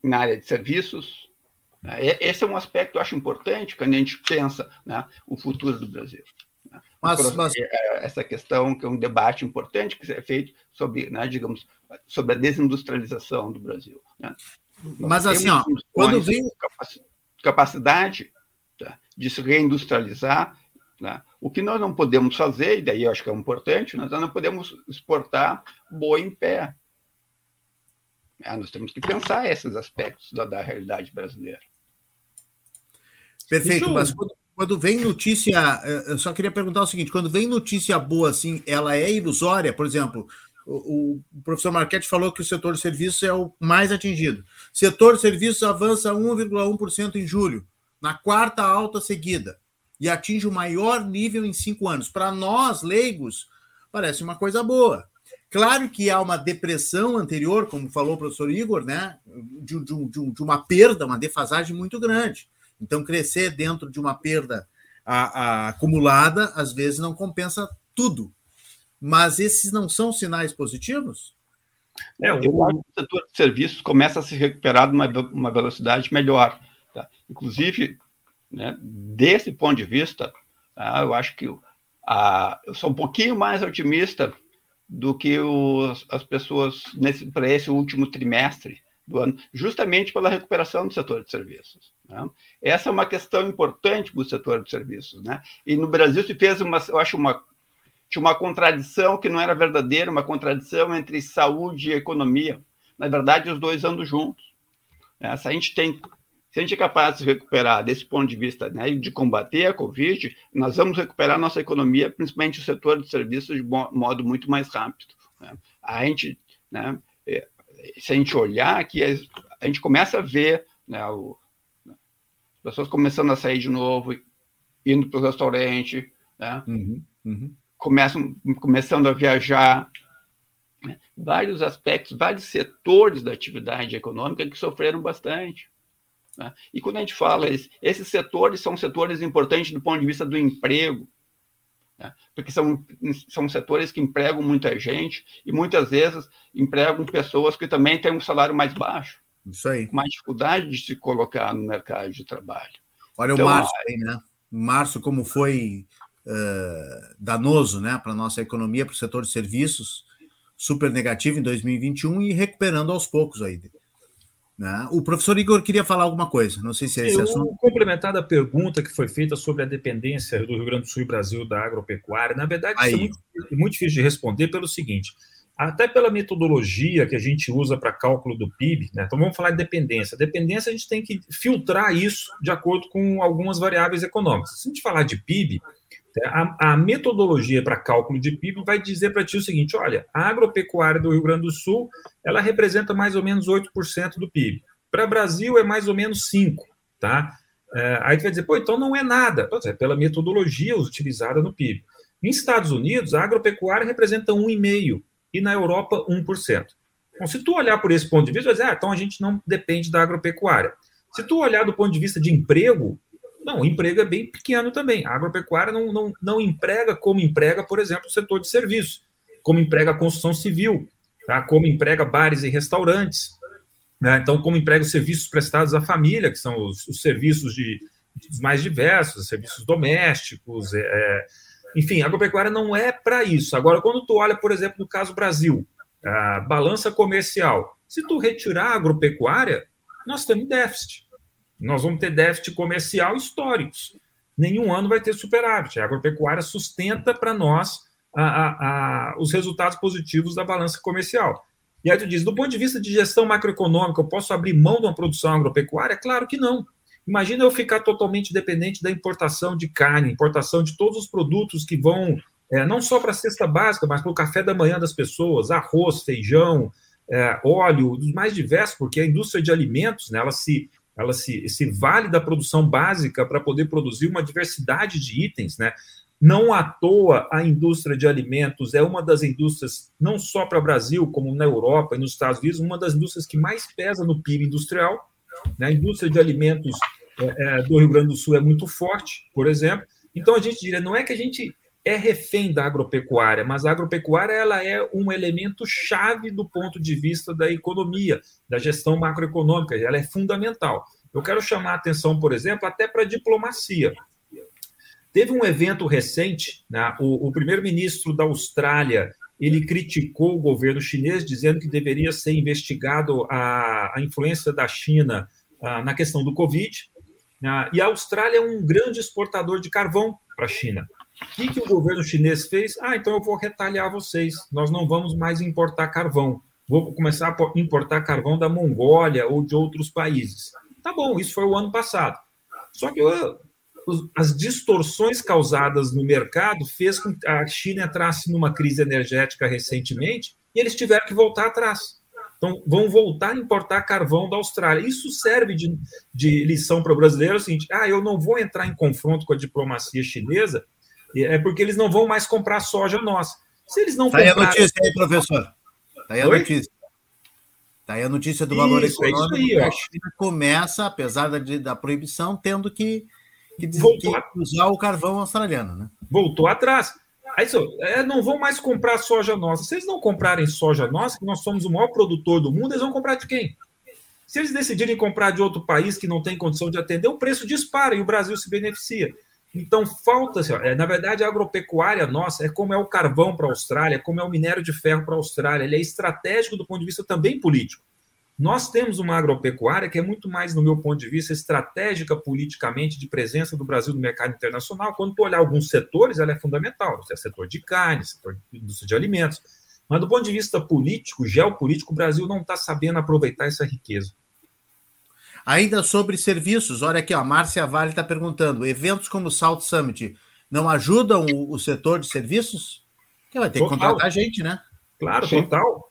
na área de serviços, né? Esse é um aspecto que eu acho importante quando a gente pensa né, o futuro do Brasil. Mas, mas... É, é, essa questão que é um debate importante que é feito sobre, né, digamos, sobre a desindustrialização do Brasil. Né? Mas assim, ó, quando vem capacidade tá, de se reindustrializar, né? o que nós não podemos fazer, e daí eu acho que é importante, nós não podemos exportar boi em pé. É, nós temos que pensar esses aspectos da, da realidade brasileira. Perfeito, mas quando, quando, vem notícia, eh, eu só queria perguntar o seguinte: quando vem notícia boa, assim, ela é ilusória? Por exemplo, o, o professor Marquete falou que o setor de serviços é o mais atingido. Setor de serviços avança 1,1% em julho, na quarta alta seguida, e atinge o maior nível em cinco anos. Para nós, leigos, parece uma coisa boa. Claro que há uma depressão anterior, como falou o professor Igor, né, de, de, de, de uma perda, uma defasagem muito grande. Então, crescer dentro de uma perda a, a, acumulada, às vezes, não compensa tudo. Mas esses não são sinais positivos? É, eu acho que o setor de serviços começa a se recuperar numa uma velocidade melhor. Tá? Inclusive, né, desse ponto de vista, tá, eu acho que a, eu sou um pouquinho mais otimista do que os, as pessoas para esse último trimestre do ano, justamente pela recuperação do setor de serviços. Né? Essa é uma questão importante para o setor de serviços. Né? E no Brasil se fez uma, eu acho, uma, tinha uma contradição que não era verdadeira, uma contradição entre saúde e economia. Na verdade, os dois andam juntos. Né? Se a gente tem se a gente é capaz de recuperar desse ponto de vista né, de combater a Covid, nós vamos recuperar nossa economia, principalmente o setor de serviços, de modo muito mais rápido. Né? A gente, né, é, se a gente olhar aqui, a gente começa a ver né, o, pessoas começando a sair de novo, indo para o restaurante, né? Uhum, uhum. Começam, começando a viajar. Vários aspectos, vários setores da atividade econômica que sofreram bastante. Né? E quando a gente fala, esses setores são setores importantes do ponto de vista do emprego, né? porque são, são setores que empregam muita gente e muitas vezes empregam pessoas que também têm um salário mais baixo. Isso aí. Com mais dificuldade de se colocar no mercado de trabalho. Olha então, o março aí, né? Março, como foi uh, danoso né, para a nossa economia, para o setor de serviços, super negativo em 2021 e recuperando aos poucos aí. Né? O professor Igor queria falar alguma coisa, não sei se é esse Eu, assunto. Complementar a pergunta que foi feita sobre a dependência do Rio Grande do Sul e Brasil da agropecuária, na verdade, é muito, muito difícil de responder pelo seguinte: até pela metodologia que a gente usa para cálculo do PIB, né? então vamos falar de dependência. Dependência, a gente tem que filtrar isso de acordo com algumas variáveis econômicas. Se a gente falar de PIB, a, a metodologia para cálculo de PIB vai dizer para ti o seguinte: olha, a agropecuária do Rio Grande do Sul ela representa mais ou menos 8% do PIB. Para o Brasil é mais ou menos 5%. Tá? É, aí tu vai dizer, pô, então não é nada. É pela metodologia utilizada no PIB. Em Estados Unidos, a agropecuária representa 1,5% e na Europa 1%. Então, se tu olhar por esse ponto de vista, vai dizer, ah, então a gente não depende da agropecuária. Se tu olhar do ponto de vista de emprego, não, o emprego é bem pequeno também. A agropecuária não, não, não emprega como emprega, por exemplo, o setor de serviços, como emprega a construção civil, tá? como emprega bares e restaurantes, né? então, como emprega os serviços prestados à família, que são os, os serviços de, os mais diversos, serviços domésticos, é, é, enfim, a agropecuária não é para isso. Agora, quando tu olha, por exemplo, no caso Brasil, a balança comercial, se tu retirar a agropecuária, nós temos déficit. Nós vamos ter déficit comercial históricos. Nenhum ano vai ter superávit. A agropecuária sustenta para nós a, a, a, os resultados positivos da balança comercial. E aí tu diz, do ponto de vista de gestão macroeconômica, eu posso abrir mão de uma produção agropecuária? Claro que não. Imagina eu ficar totalmente dependente da importação de carne, importação de todos os produtos que vão, é, não só para a cesta básica, mas para o café da manhã das pessoas, arroz, feijão, é, óleo, dos mais diversos, porque a indústria de alimentos, né, ela se ela se, se vale da produção básica para poder produzir uma diversidade de itens, né? Não à toa a indústria de alimentos é uma das indústrias, não só para o Brasil, como na Europa e nos Estados Unidos, uma das indústrias que mais pesa no PIB industrial. Né? A indústria de alimentos é, é, do Rio Grande do Sul é muito forte, por exemplo. Então a gente diria, não é que a gente é refém da agropecuária, mas a agropecuária ela é um elemento chave do ponto de vista da economia, da gestão macroeconômica, ela é fundamental. Eu quero chamar a atenção, por exemplo, até para a diplomacia. Teve um evento recente, né, o, o primeiro-ministro da Austrália ele criticou o governo chinês, dizendo que deveria ser investigado a, a influência da China a, na questão do Covid. A, e a Austrália é um grande exportador de carvão para a China. O que, que o governo chinês fez? Ah, então eu vou retalhar vocês. Nós não vamos mais importar carvão. Vou começar a importar carvão da Mongólia ou de outros países. Tá bom, isso foi o ano passado. Só que as distorções causadas no mercado fez com que a China entrasse numa crise energética recentemente e eles tiveram que voltar atrás. Então, vão voltar a importar carvão da Austrália. Isso serve de, de lição para o brasileiro, é o seguinte, ah, eu não vou entrar em confronto com a diplomacia chinesa, é porque eles não vão mais comprar soja nossa. Se eles não tá comprarem... aí a notícia aí, professor. Tá aí a Oi? notícia. Tá aí a notícia do valor isso, é econômico. Isso aí, a China começa, apesar da, da proibição, tendo que, que, que usar o carvão australiano, né? Voltou atrás. Aí, é, não vão mais comprar soja nossa. Se eles não comprarem soja nossa, que nós somos o maior produtor do mundo, eles vão comprar de quem? Se eles decidirem comprar de outro país que não tem condição de atender, o preço dispara e o Brasil se beneficia. Então, falta, assim, é, na verdade, a agropecuária nossa é como é o carvão para a Austrália, como é o minério de ferro para a Austrália. Ele é estratégico do ponto de vista também político. Nós temos uma agropecuária que é muito mais, no meu ponto de vista, estratégica politicamente de presença do Brasil no mercado internacional. Quando tu olhar alguns setores, ela é fundamental. É setor de carne, setor de indústria de alimentos. Mas do ponto de vista político, geopolítico, o Brasil não está sabendo aproveitar essa riqueza. Ainda sobre serviços, olha aqui, ó, a Márcia Vale está perguntando: eventos como o Salt Summit não ajudam o, o setor de serviços? Que vai ter total. que contratar gente, né? Claro, Sim. total.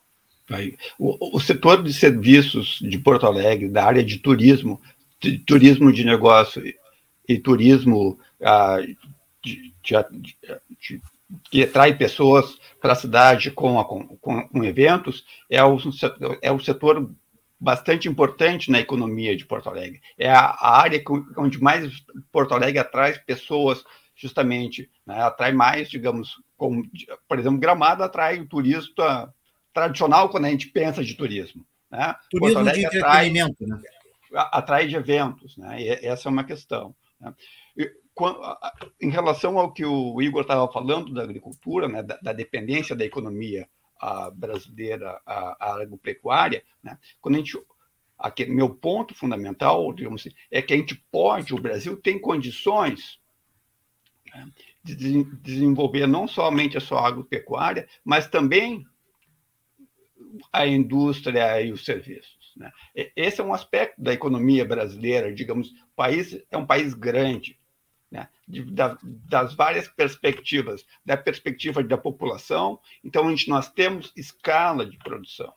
O, o, setor de serviços de Porto Alegre, da área de turismo, de, turismo de negócio e turismo ah, de, de, que atrai pessoas para a cidade com, a, com, com, eventos, é o, é o setor bastante importante na economia de Porto Alegre. É a, a área onde mais Porto Alegre atrai pessoas, justamente, né? atrai mais, digamos, por exemplo, Gramado atrai o turista tradicional quando a gente pensa de turismo. Né? Turismo de entretenimento, atrai, né? Atrai de eventos, né? E essa é uma questão. Né? E, em relação ao que o Igor estava falando da agricultura, né, da, da dependência da economia a brasileira à, agropecuária, né, quando a gente aqui, meu ponto fundamental, digamos assim, é que a gente pode, o Brasil tem condições né, de desenvolver não somente a sua agropecuária, mas também a indústria e os serviços. Né? Esse é um aspecto da economia brasileira, digamos, o país é um país grande, né? De, da, das várias perspectivas, da perspectiva da população, então a gente, nós temos escala de produção.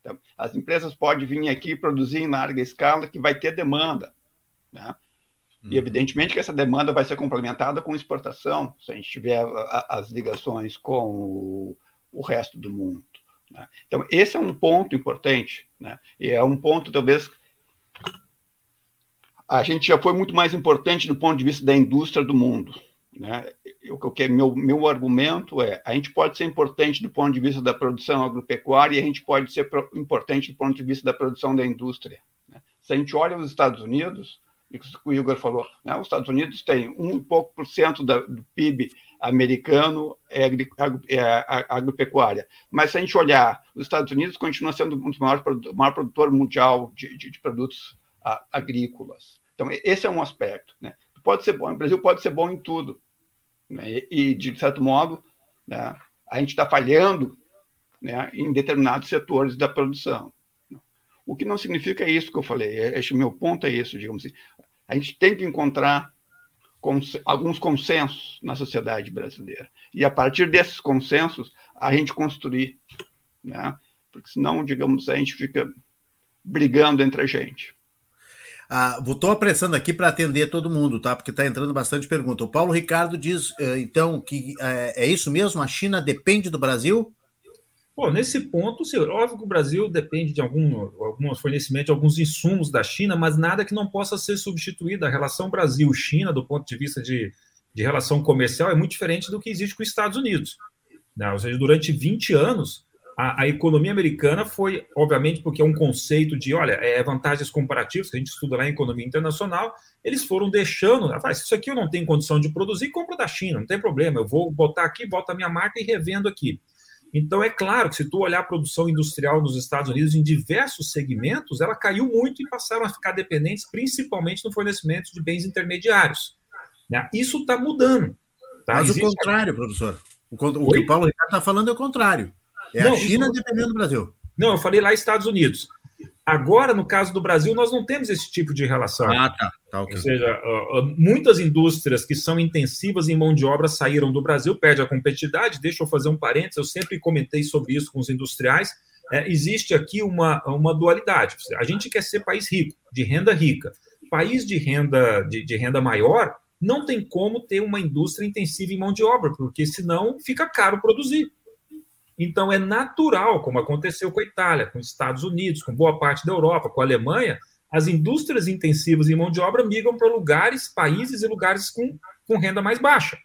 Então, as empresas podem vir aqui produzir em larga escala que vai ter demanda. Né? E, uhum. evidentemente, que essa demanda vai ser complementada com exportação, se a gente tiver as ligações com o, o resto do mundo. Né? Então, esse é um ponto importante, né? e é um ponto, talvez, a gente já foi muito mais importante do ponto de vista da indústria do mundo. Né? Eu, eu, meu, meu argumento é: a gente pode ser importante do ponto de vista da produção agropecuária e a gente pode ser pro, importante do ponto de vista da produção da indústria. Né? Se a gente olha os Estados Unidos, e o Igor falou, né? os Estados Unidos têm um pouco por cento da, do PIB americano é, agri, é agropecuária. Mas se a gente olhar, os Estados Unidos continua sendo um dos maiores maior produtor mundial de, de, de produtos a, agrícolas. Então, esse é um aspecto. Né? Pode ser bom, o Brasil pode ser bom em tudo. Né? E, de certo modo, né, a gente está falhando né, em determinados setores da produção. O que não significa isso que eu falei. Este meu ponto é isso, digamos assim. A gente tem que encontrar cons alguns consensos na sociedade brasileira. E a partir desses consensos, a gente construir. Né? Porque senão, digamos, a gente fica brigando entre a gente. Ah, apressando aqui para atender todo mundo, tá? Porque está entrando bastante pergunta. O Paulo Ricardo diz, eh, então, que é, é isso mesmo? A China depende do Brasil? Bom, nesse ponto, sim, óbvio que o Brasil depende de algum, algum fornecimento de alguns insumos da China, mas nada que não possa ser substituído. A relação Brasil-China, do ponto de vista de, de relação comercial, é muito diferente do que existe com os Estados Unidos. Né? Ou seja, durante 20 anos, a, a, economia americana foi, obviamente, porque é um conceito de, olha, é vantagens comparativas, que a gente estuda lá em economia internacional, eles foram deixando, ah, isso aqui eu não tenho condição de produzir, compro da China, não tem problema, eu vou botar aqui, boto a minha marca e revendo aqui. Então, é claro que se tu olhar a produção industrial nos Estados Unidos em diversos segmentos, ela caiu muito e passaram a ficar dependentes, principalmente no fornecimento de bens intermediários. Né? Isso está mudando. Tá? Mas Existe... o contrário, professor. O, o que o Paulo Ricardo está falando é o contrário. É não, a China isso... dependendo do Brasil. Não, eu falei lá Estados Unidos. Agora, no caso do Brasil, nós não temos esse tipo de relação. Ah, tá. tá okay. Ou seja, muitas indústrias que são intensivas em mão de obra saíram do Brasil, perde a competitividade. Deixa eu fazer um parênteses, eu sempre comentei sobre isso com os industriais. É, existe aqui uma, uma dualidade. A gente quer ser país rico, de renda rica. País de renda, de, de renda maior não tem como ter uma indústria intensiva em mão de obra, porque senão fica caro produzir. Então, é natural, como aconteceu com a Itália, com os Estados Unidos, com boa parte da Europa, com a Alemanha, as indústrias intensivas em mão de obra migram para lugares, países e lugares com, com renda mais baixa.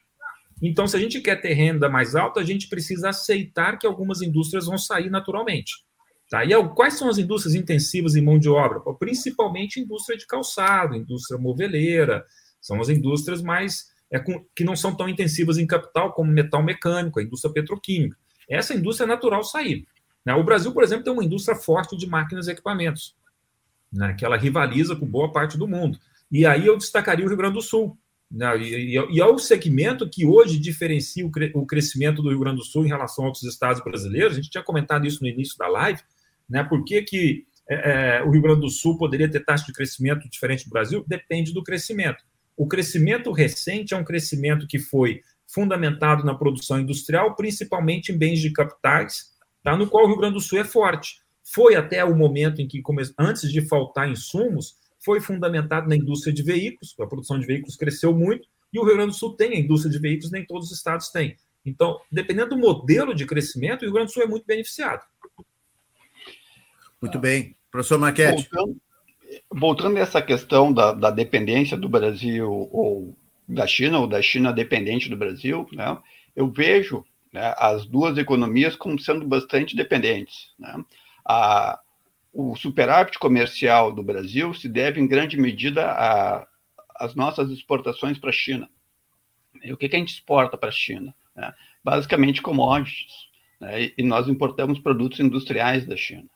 Então, se a gente quer ter renda mais alta, a gente precisa aceitar que algumas indústrias vão sair naturalmente. Tá? E quais são as indústrias intensivas em mão de obra? Principalmente indústria de calçado, indústria moveleira, são as indústrias mais é, com, que não são tão intensivas em capital como metal mecânico, a indústria petroquímica. Essa indústria é natural sair. Né? O Brasil, por exemplo, tem uma indústria forte de máquinas e equipamentos, né? que ela rivaliza com boa parte do mundo. E aí eu destacaria o Rio Grande do Sul. Né? E, e, e é o segmento que hoje diferencia o, cre o crescimento do Rio Grande do Sul em relação a outros estados brasileiros. A gente tinha comentado isso no início da live. Né? Por que, que é, é, o Rio Grande do Sul poderia ter taxa de crescimento diferente do Brasil? Depende do crescimento. O crescimento recente é um crescimento que foi fundamentado na produção industrial, principalmente em bens de capitais, tá? no qual o Rio Grande do Sul é forte. Foi até o momento em que, antes de faltar insumos, foi fundamentado na indústria de veículos, a produção de veículos cresceu muito, e o Rio Grande do Sul tem a indústria de veículos, nem todos os estados têm. Então, dependendo do modelo de crescimento, o Rio Grande do Sul é muito beneficiado. Muito bem. Professor Marquete. Voltando, voltando a essa questão da, da dependência do Brasil ou da China, ou da China dependente do Brasil, né, eu vejo né, as duas economias como sendo bastante dependentes. Né? A, o superávit comercial do Brasil se deve, em grande medida, às nossas exportações para a China. E o que, que a gente exporta para a China? Né? Basicamente commodities. Né? E nós importamos produtos industriais da China.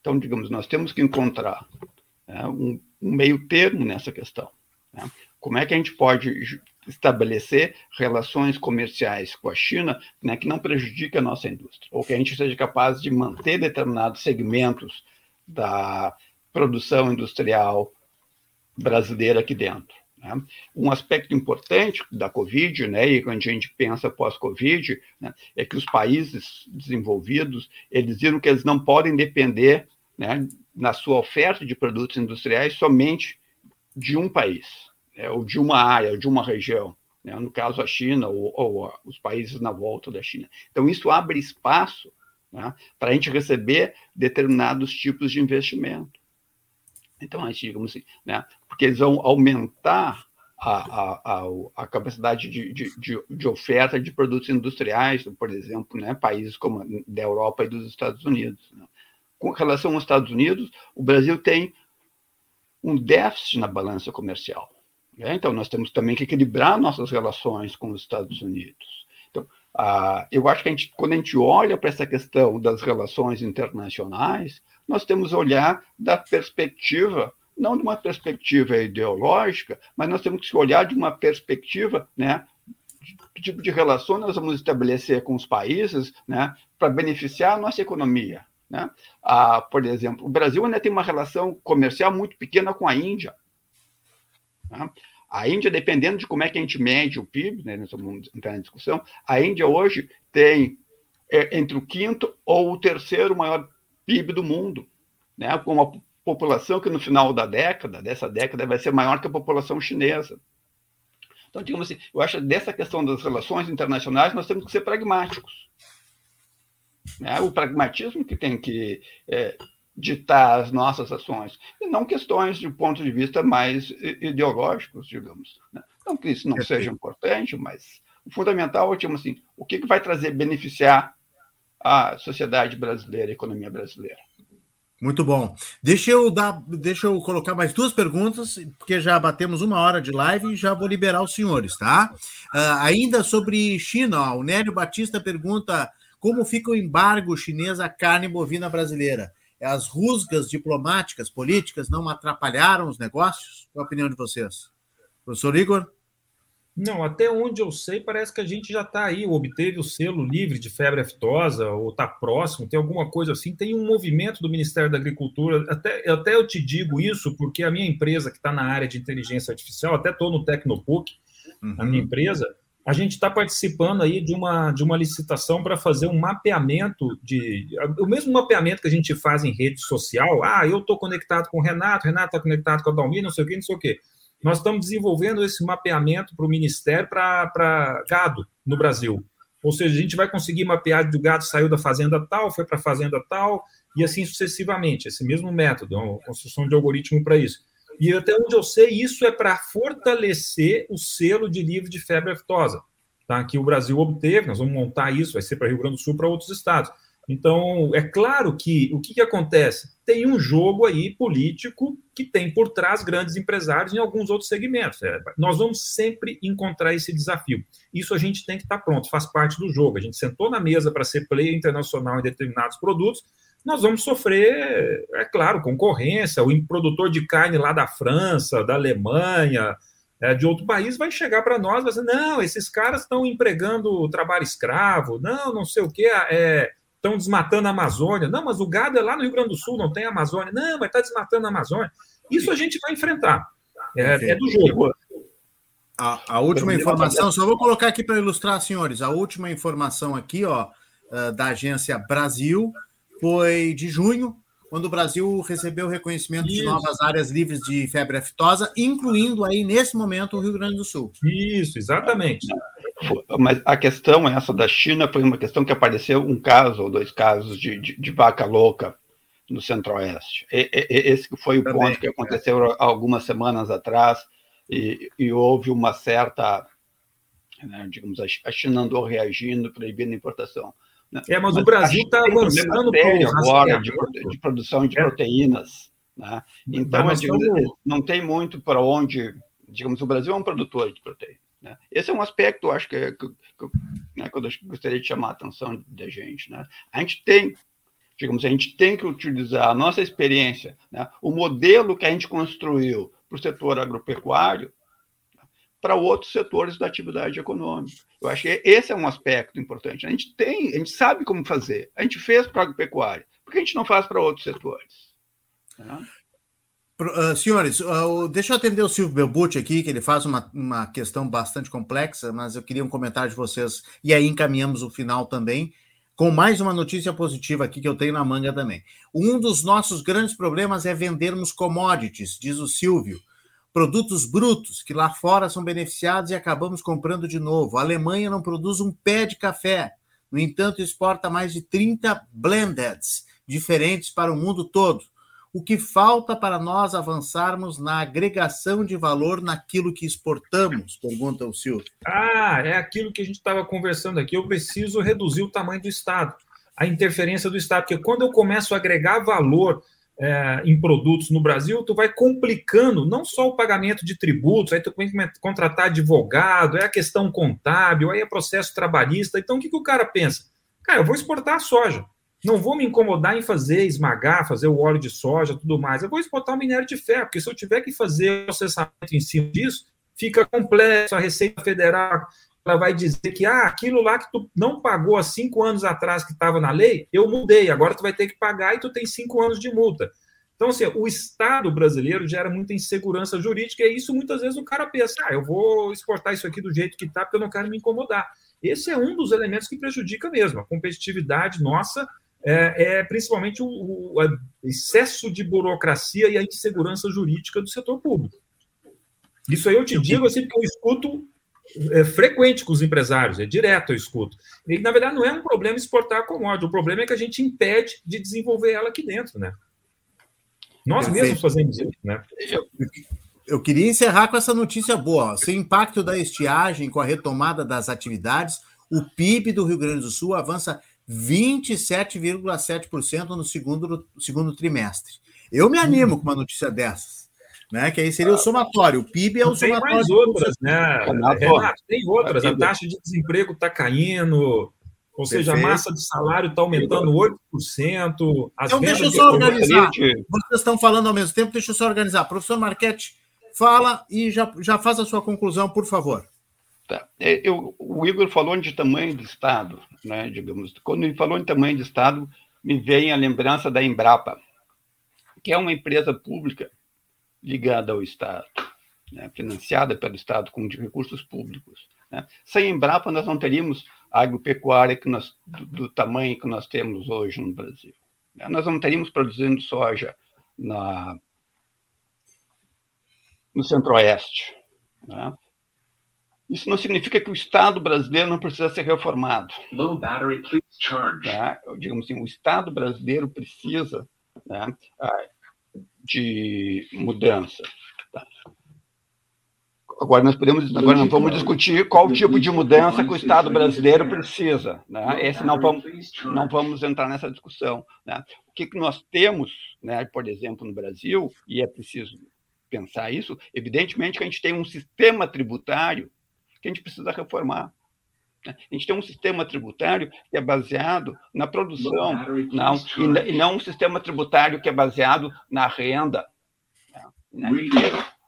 Então, digamos, nós temos que encontrar né, um, um, meio termo nessa questão. Né? Como é que a gente pode estabelecer relações comerciais com a China né, que não prejudiquem a nossa indústria, ou que a gente seja capaz de manter determinados segmentos da produção industrial brasileira aqui dentro. Né? Um aspecto importante da Covid, né, e quando a gente pensa pós-Covid, né, é que os países desenvolvidos eles viram que eles não podem depender né, na sua oferta de produtos industriais somente de um país, né, ou de uma área, de uma região, né, no caso a China ou, ou, os países na volta da China. Então, isso abre espaço né, para a gente receber determinados tipos de investimento. Então, a gente, digamos assim, né, porque eles vão aumentar a, a, a, capacidade de, de, de, de, oferta de produtos industriais, por exemplo, né, países como da Europa e dos Estados Unidos. Né. Com relação aos Estados Unidos, o Brasil tem um déficit na balança comercial. Né? Então, nós temos também que equilibrar nossas relações com os Estados Unidos. Então, ah, eu acho que a gente, quando a gente olha para essa questão das relações internacionais, nós temos que olhar da perspectiva, não de uma perspectiva ideológica, mas nós temos que olhar de uma perspectiva, né, que tipo de relação nós vamos estabelecer com os países, né, para beneficiar a nossa economia. Né? Ah, por exemplo, o Brasil ainda tem uma relação comercial muito pequena com a Índia. Né? A Índia, dependendo de como é que a gente mede o PIB, né, nós vamos entrar discussão, a Índia hoje tem é, entre o quinto ou o terceiro maior PIB do mundo, né, com uma população que no final da década, dessa década, vai ser maior que a população chinesa. Então, digamos assim, eu acho que dessa questão das relações internacionais nós temos que ser pragmáticos. Né? O pragmatismo que tem que é, ditar as nossas ações, e não questões de ponto de vista mais ideológicos, digamos. Né? Não que isso não seja importante, mas o fundamental é, tipo assim, o que, que vai trazer beneficiar a sociedade brasileira, a economia brasileira. Muito bom. Deixa eu dar, deixa eu colocar mais duas perguntas, porque já batemos uma hora de live e já vou liberar os senhores, tá? Uh, ainda sobre China, ó, o Nélio Batista pergunta como fica o embargo chinês à carne bovina brasileira. As rusgas diplomáticas, políticas, não atrapalharam os negócios? Qual a opinião de vocês? Professor Igor? Não, até onde eu sei, parece que a gente já está aí, obteve o selo livre de febre aftosa, ou está próximo, tem alguma coisa assim. Tem um movimento do Ministério da Agricultura, até, até eu te digo isso, porque a minha empresa, que está na área de inteligência artificial, até estou no Tecnopuc, uhum. a minha empresa, a gente está participando aí de uma, de uma licitação para fazer um mapeamento de. O mesmo mapeamento que a gente faz em rede social. Ah, eu estou conectado com o Renato, Renato está conectado com a Dalmi, não sei o quê, não sei o quê. Nós estamos desenvolvendo esse mapeamento para o Ministério para gado no Brasil. Ou seja, a gente vai conseguir mapear de o gado saiu da fazenda tal, foi para a fazenda tal, e assim sucessivamente, esse mesmo método, uma construção de algoritmo para isso. E até onde eu sei, isso é para fortalecer o selo de livre de febre aftosa, tá? que o Brasil obteve, nós vamos montar isso, vai ser para Rio Grande do Sul, para outros estados. Então, é claro que o que, que, acontece? Tem um jogo aí político que tem por trás grandes empresários em alguns outros segmentos. É, nós vamos sempre encontrar esse desafio. Isso a gente tem que estar pronto, faz parte do jogo. A gente sentou na mesa para ser player internacional em determinados produtos, nós vamos sofrer, é claro, concorrência. O produtor de carne lá da França, da Alemanha, é, de outro país vai chegar para nós e vai dizer: não, esses caras estão empregando trabalho escravo, não, não sei o que, é, estão desmatando a Amazônia. Não, mas o gado é lá no Rio Grande do Sul, não tem Amazônia. Não, mas está desmatando a Amazônia. Isso a gente vai enfrentar. É, é do jogo. A, a, última informação, só vou colocar aqui para ilustrar, senhores, a última informação aqui, ó, eh, da agência Brasil, foi de junho, quando o Brasil recebeu o reconhecimento Isso. de novas áreas livres de febre aftosa, incluindo aí, nesse momento, o Rio Grande do Sul. Isso, exatamente. Mas a questão essa da China foi uma questão que apareceu um caso ou dois casos de, de, de vaca louca no Centro-Oeste. Esse foi o Também, ponto que aconteceu é. algumas semanas atrás e, e houve uma certa, né, digamos, a China andou reagindo, proibindo a importação. É, mas, mas o Brasil está avançando para agora de, de, produção de é. proteínas. Né? Então, digamos, não tem muito para onde. Digamos, o Brasil é um produtor de proteína. Né? Esse é um aspecto, acho que, que, que, né, que eu gostaria de chamar a atenção da gente. Né? A gente tem, digamos, a gente tem que utilizar a nossa experiência, né? o modelo que a gente construiu para o setor agropecuário, para outros setores da atividade econômica. Eu acho que esse é um aspecto importante. A gente tem, a gente sabe como fazer. A gente fez para a agropecuária. Por que a gente não faz para outros setores? Uh, senhores, uh, deixa eu atender o Silvio Belbucci aqui, que ele faz uma, uma questão bastante complexa, mas eu queria um comentário de vocês, e aí encaminhamos o final também, com mais uma notícia positiva aqui que eu tenho na manga também. Um dos nossos grandes problemas é vendermos commodities, diz o Silvio produtos brutos que lá fora são beneficiados e acabamos comprando de novo. A Alemanha não produz um pé de café, no entanto, exporta mais de 30 blendeds diferentes para o mundo todo. O que falta para nós avançarmos na agregação de valor naquilo que exportamos? Pergunta o Silvio. Ah, é aquilo que a gente estava conversando aqui. Eu preciso reduzir o tamanho do Estado, a interferência do Estado, porque quando eu começo a agregar valor é, em produtos no Brasil, tu vai complicando não só o pagamento de tributos, aí tu tem que contratar advogado, é a questão contábil, aí é processo trabalhista. Então, o que, que o cara pensa? Cara, eu vou exportar a soja. Não vou me incomodar em fazer, esmagar, fazer o óleo de soja, tudo mais. Eu vou exportar o minério de ferro, porque se eu tiver que fazer processamento em cima disso, fica complexo. A Receita Federal ela vai dizer que ah, aquilo lá que tu não pagou há cinco anos atrás que estava na lei, eu mudei, agora tu vai ter que pagar e tu tem cinco anos de multa. Então, assim, o Estado brasileiro gera muita insegurança jurídica, e isso muitas vezes o cara pensa, ah, eu vou exportar isso aqui do jeito que está, porque eu não quero me incomodar. Esse é um dos elementos que prejudica mesmo. A competitividade nossa é, é principalmente o, o excesso de burocracia e a insegurança jurídica do setor público. Isso aí eu te digo assim, porque eu escuto é frequente com os empresários, é direto eu escuto. E, na verdade, não é um problema exportar a commodity, o problema é que a gente impede de desenvolver ela aqui dentro, né? Nós Perfeito. mesmos fazemos isso, né? Eu, queria encerrar com essa notícia boa. Sem impacto da estiagem com a retomada das atividades, o PIB do Rio Grande do Sul avança 27,7% no segundo, segundo trimestre. Eu me animo com uma notícia dessas né? Que aí seria o somatório. O PIB é o tem somatório. Tem mais outras, né? Renato, tem outras. A taxa de desemprego está caindo, ou seja, a massa de salário está aumentando 8%. As então, deixa eu só organizar. Vocês estão falando ao mesmo tempo, deixa eu só organizar. Professor Marquete, fala e já, já faz a sua conclusão, por favor. Tá. É, eu, o Igor falou de tamanho do Estado, né, digamos. Quando ele falou em tamanho de Estado, me vem a lembrança da Embrapa, que é uma empresa pública ligada ao Estado, né, financiada pelo Estado com recursos públicos. Né. Sem Embrapa, nós não teríamos a agropecuária que nós, do, do, tamanho que nós temos hoje no Brasil. Né. Nós não teríamos produzindo soja na, no Centro-Oeste. Né. Isso não significa que o Estado brasileiro não precisa ser reformado. Low battery, please charge. Tá? Digamos assim, o Estado brasileiro precisa né, de mudança. Tá? Agora nós podemos, agora nós vamos discutir qual tipo de mudança que o Estado brasileiro precisa. Né? Esse não vamos, não vamos entrar nessa discussão. Né? O que, que nós temos, né, por exemplo, no Brasil, e é preciso pensar isso, evidentemente que a gente tem um sistema tributário que a gente precisa reformar. A gente tem um sistema tributário que é baseado na produção, não, e, não um sistema tributário que é baseado na renda. Né?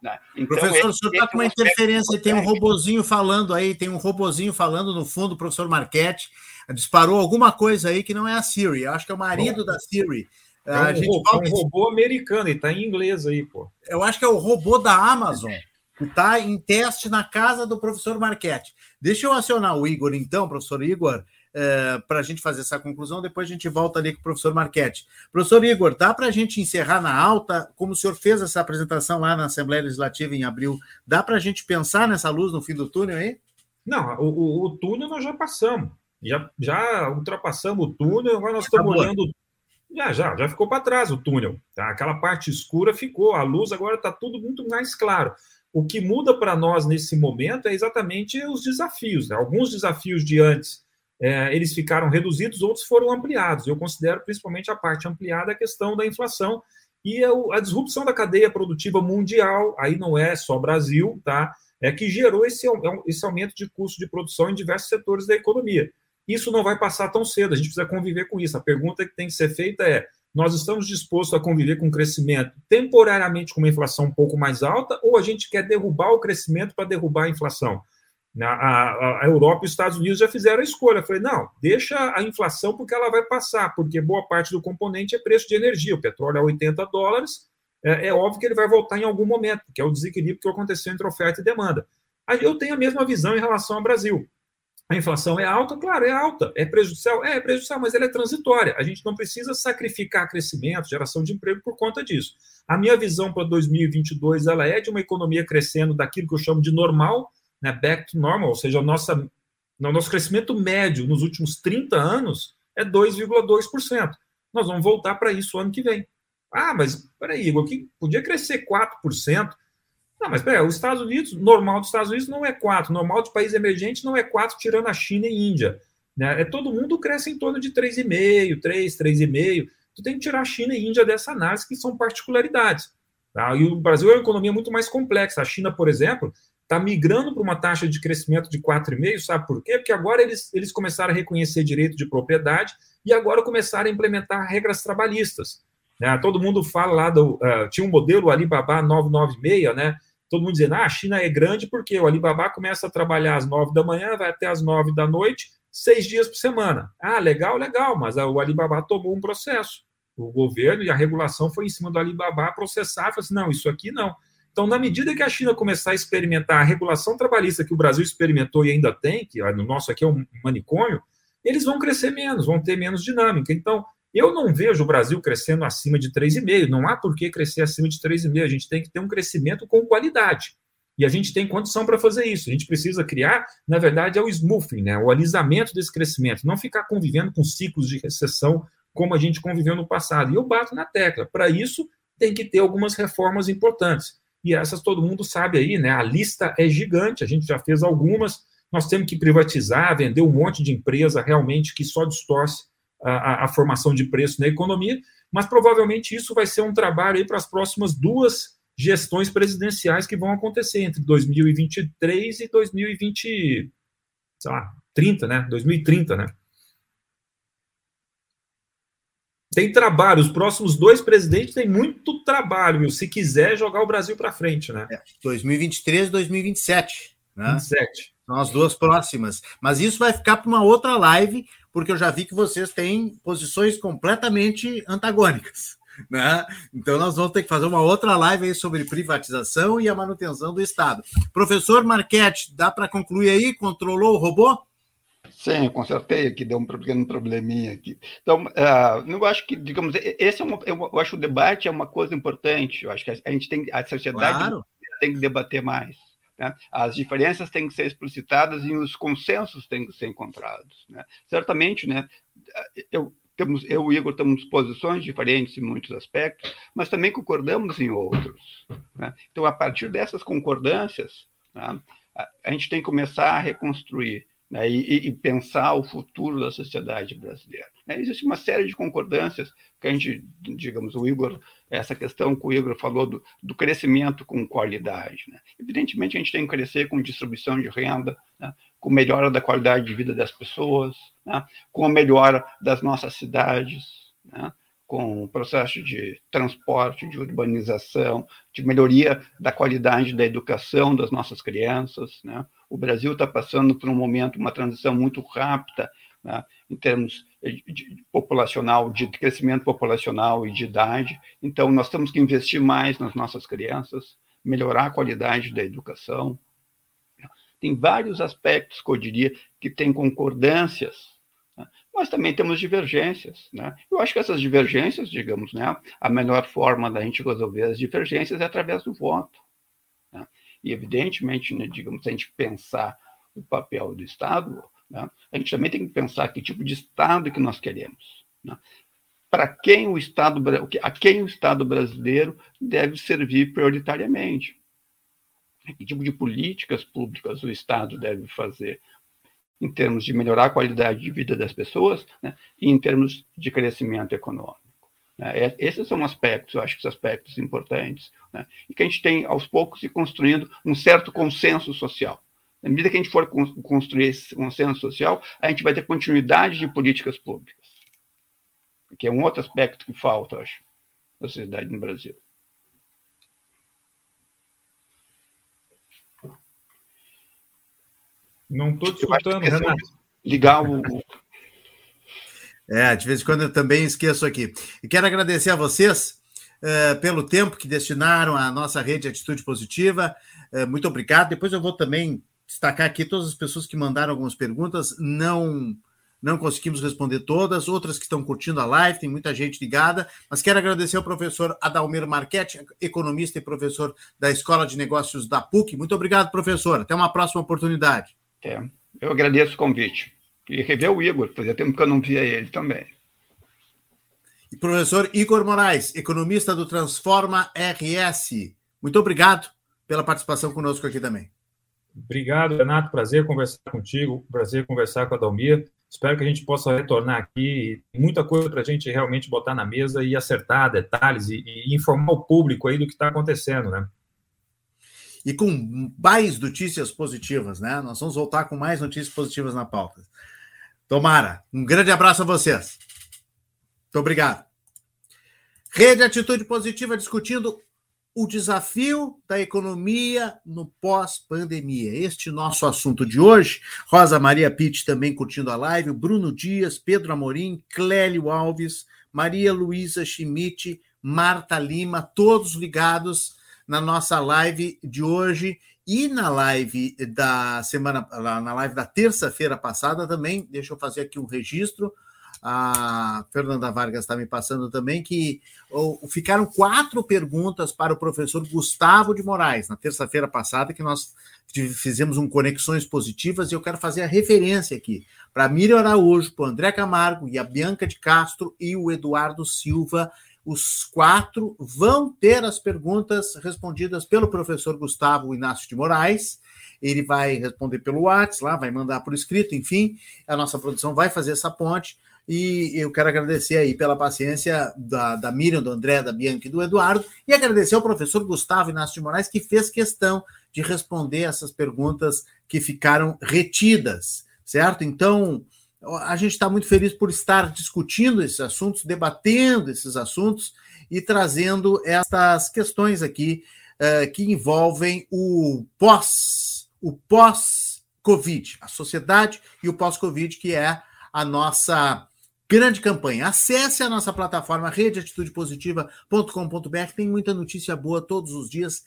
Né? Então, professor, o senhor está com uma interferência, tem um robozinho falando aí, tem um robozinho falando no fundo, professor Marquete, disparou alguma coisa aí que não é a Siri, acho que é o marido Bom, da Siri. É um, a gente robô, é um robô americano, e está em inglês aí, pô. Eu acho que é o robô da Amazon está em teste na casa do professor Marquete. Deixa eu acionar o Igor, então, professor Igor, é, para a gente fazer essa conclusão, depois a gente volta ali com o professor Marquete. Professor Igor, dá para a gente encerrar na alta, como o senhor fez essa apresentação lá na Assembleia Legislativa em abril, dá para a gente pensar nessa luz no fim do túnel aí? Não, o, o, o túnel nós já passamos, já, já ultrapassamos o túnel, agora nós estamos olhando já, já, já ficou para trás o túnel. Tá? Aquela parte escura ficou, a luz agora está tudo muito mais claro. O que muda para nós nesse momento é exatamente os desafios. Né? Alguns desafios de antes é, eles ficaram reduzidos, outros foram ampliados. Eu considero principalmente a parte ampliada a questão da inflação e a, a disrupção da cadeia produtiva mundial. Aí não é só Brasil, tá? É que gerou esse, é esse aumento de custo de produção em diversos setores da economia. Isso não vai passar tão cedo. A gente precisa conviver com isso. A pergunta que tem que ser feita é: nós estamos dispostos a conviver com um crescimento temporariamente com uma inflação um pouco mais alta, ou a gente quer derrubar o crescimento para derrubar a inflação? A, a, a, Europa e os Estados Unidos já fizeram a escolha. Falei, não, deixa a inflação porque ela vai passar, porque boa parte do componente é preço de energia. O petróleo é 80 dólares, é, é óbvio que ele vai voltar em algum momento, que é o desequilíbrio que aconteceu entre oferta e demanda. Eu tenho a mesma visão em relação ao Brasil. A inflação é alta? Claro, é alta. É prejudicial? É, é prejudicial, mas ela é transitória. A gente não precisa sacrificar crescimento, geração de emprego por conta disso. A minha visão para 2022 ela é de uma economia crescendo daquilo que eu chamo de normal, né, back to normal, ou seja, o nossa, o nosso crescimento médio nos últimos 30 anos é 2,2%. Nós vamos voltar para isso ano que vem. Ah, mas peraí, Igor, que podia crescer 4%. Não, mas peraí, os Estados Unidos, normal dos Estados Unidos não é 4, normal de país emergente não é 4, tirando a China e Índia. Né? É, todo mundo cresce em torno de 3,5, 3, 3,5. Tu tem que tirar a China e Índia dessa análise, que são particularidades. Tá? E o Brasil é uma economia muito mais complexa. A China, por exemplo, está migrando para uma taxa de crescimento de 4,5, sabe por quê? Porque agora eles, eles começaram a reconhecer direito de propriedade e agora começaram a implementar regras trabalhistas. Né? Todo mundo fala lá do. Uh, tinha um modelo Alibaba 996, né? Todo mundo dizendo, ah, a China é grande porque o Alibaba começa a trabalhar às nove da manhã, vai até às nove da noite, seis dias por semana. Ah, legal, legal, mas o Alibaba tomou um processo. O governo e a regulação foi em cima do Alibaba processar, falou assim, não, isso aqui não. Então, na medida que a China começar a experimentar a regulação trabalhista que o Brasil experimentou e ainda tem, que no nosso aqui é um manicômio, eles vão crescer menos, vão ter menos dinâmica. Então, eu não vejo o Brasil crescendo acima de 3,5. Não há por que crescer acima de 3,5. A gente tem que ter um crescimento com qualidade. E a gente tem condição para fazer isso. A gente precisa criar, na verdade, é o smoothing, né? o alisamento desse crescimento. Não ficar convivendo com ciclos de recessão como a gente conviveu no passado. E eu bato na tecla. Para isso, tem que ter algumas reformas importantes. E essas todo mundo sabe aí, né? A lista é gigante, a gente já fez algumas. Nós temos que privatizar, vender um monte de empresa realmente que só distorce a, a, formação de preço na economia, mas provavelmente isso vai ser um trabalho aí para as próximas duas gestões presidenciais que vão acontecer entre 2023 e 2020, sei lá, 30, né? 2030, né? Tem trabalho, os próximos dois presidentes têm muito trabalho, se quiser jogar o Brasil para frente, né? É, 2023 e 2027, né? 27. São as duas próximas. Mas isso vai ficar para uma outra live, porque eu já vi que vocês têm posições completamente antagônicas. Né? Então, nós vamos ter que fazer uma outra live aí sobre privatização e a manutenção do Estado. Professor Marquete, dá para concluir aí? Controlou o robô? Sim, consertei aqui, deu um pequeno probleminha aqui. Então, uh, eu acho que, digamos, esse é uma, eu acho que o debate é uma coisa importante. Eu acho que a gente tem, a sociedade claro. tem que debater mais. Né? As diferenças têm que ser explicitadas e os consensos têm que ser encontrados. Né? Certamente, né, eu, temos, eu e Igor temos posições diferentes em muitos aspectos, mas também concordamos em outros. Né? Então, a partir dessas concordâncias, né, a gente tem que começar a reconstruir né, e, e, pensar o futuro da sociedade brasileira. Né? Existe uma série de concordâncias que a gente, digamos, o Igor, essa questão que o Igor falou do, do crescimento com qualidade. Né? Evidentemente, a gente tem que crescer com distribuição de renda, né? com melhora da qualidade de vida das pessoas, né? com a melhora das nossas cidades, né? com o processo de transporte, de urbanização, de melhoria da qualidade da educação das nossas crianças. Né? O Brasil está passando por um momento, uma transição muito rápida né? em termos de populacional, de crescimento populacional e de idade. Então, nós temos que investir mais nas nossas crianças, melhorar a qualidade da educação. Tem vários aspectos que eu diria que têm concordâncias mas também temos divergências. Né? Eu acho que essas divergências, digamos, né, a melhor forma da gente resolver as divergências é através do voto. Né? E, evidentemente, né, digamos, se a gente pensar o papel do Estado, né, a gente também tem que pensar que tipo de Estado que nós queremos. Né? Para quem o Estado, a quem o Estado brasileiro deve servir prioritariamente. Que tipo de políticas públicas o Estado deve fazer em termos de melhorar a qualidade de vida das pessoas né, e em termos de crescimento econômico. Né. Esses são aspectos, eu acho que são aspectos importantes, né, e que a gente tem, aos poucos, se construindo um certo consenso social. Na medida que a gente for construir esse consenso social, a gente vai ter continuidade de políticas públicas, que é um outro aspecto que falta, acho, na sociedade no Brasil. Não estou te escutando, Renato. Ligar o. É, de vez em quando eu também esqueço aqui. E quero agradecer a vocês uh, pelo tempo que destinaram à nossa rede Atitude Positiva. Uh, muito obrigado. Depois eu vou também destacar aqui todas as pessoas que mandaram algumas perguntas. Não não conseguimos responder todas, outras que estão curtindo a live, tem muita gente ligada, mas quero agradecer ao professor Adalmir Marchetti, economista e professor da Escola de Negócios da PUC. Muito obrigado, professor. Até uma próxima oportunidade. É, eu agradeço o convite. E rever o Igor, fazia tempo que eu não via ele também. E professor Igor Moraes, economista do Transforma RS. Muito obrigado pela participação conosco aqui também. Obrigado, Renato. Prazer conversar contigo, prazer conversar com a Dalmir. Espero que a gente possa retornar aqui. Muita coisa para a gente realmente botar na mesa e acertar detalhes e, e informar o público aí do que está acontecendo, né? e com mais notícias positivas, né? Nós vamos voltar com mais notícias positivas na pauta. Tomara. Um grande abraço a vocês. Muito obrigado. Rede Atitude Positiva discutindo o desafio da economia no pós-pandemia. Este nosso assunto de hoje. Rosa Maria Pitt também curtindo a live, Bruno Dias, Pedro Amorim, Clélio Alves, Maria Luísa Schmidt, Marta Lima, todos ligados na nossa live de hoje e na live da semana, na live da terça-feira passada também. Deixa eu fazer aqui um registro. A Fernanda Vargas está me passando também que ficaram quatro perguntas para o professor Gustavo de Moraes na terça-feira passada, que nós fizemos um Conexões Positivas, e eu quero fazer a referência aqui para Miriam Araújo, para o André Camargo e a Bianca de Castro e o Eduardo Silva os quatro vão ter as perguntas respondidas pelo professor Gustavo Inácio de Moraes. Ele vai responder pelo WhatsApp, lá, vai mandar por escrito, enfim, a nossa produção vai fazer essa ponte. E eu quero agradecer aí pela paciência da, da Miriam, do André, da Bianca e do Eduardo, e agradecer ao professor Gustavo Inácio de Moraes, que fez questão de responder essas perguntas que ficaram retidas, certo? Então, a gente está muito feliz por estar discutindo esses assuntos, debatendo esses assuntos e trazendo estas questões aqui uh, que envolvem o pós, o pós-Covid, a sociedade e o pós-Covid, que é a nossa grande campanha. Acesse a nossa plataforma redeatitudepositiva.com.br, tem muita notícia boa todos os dias.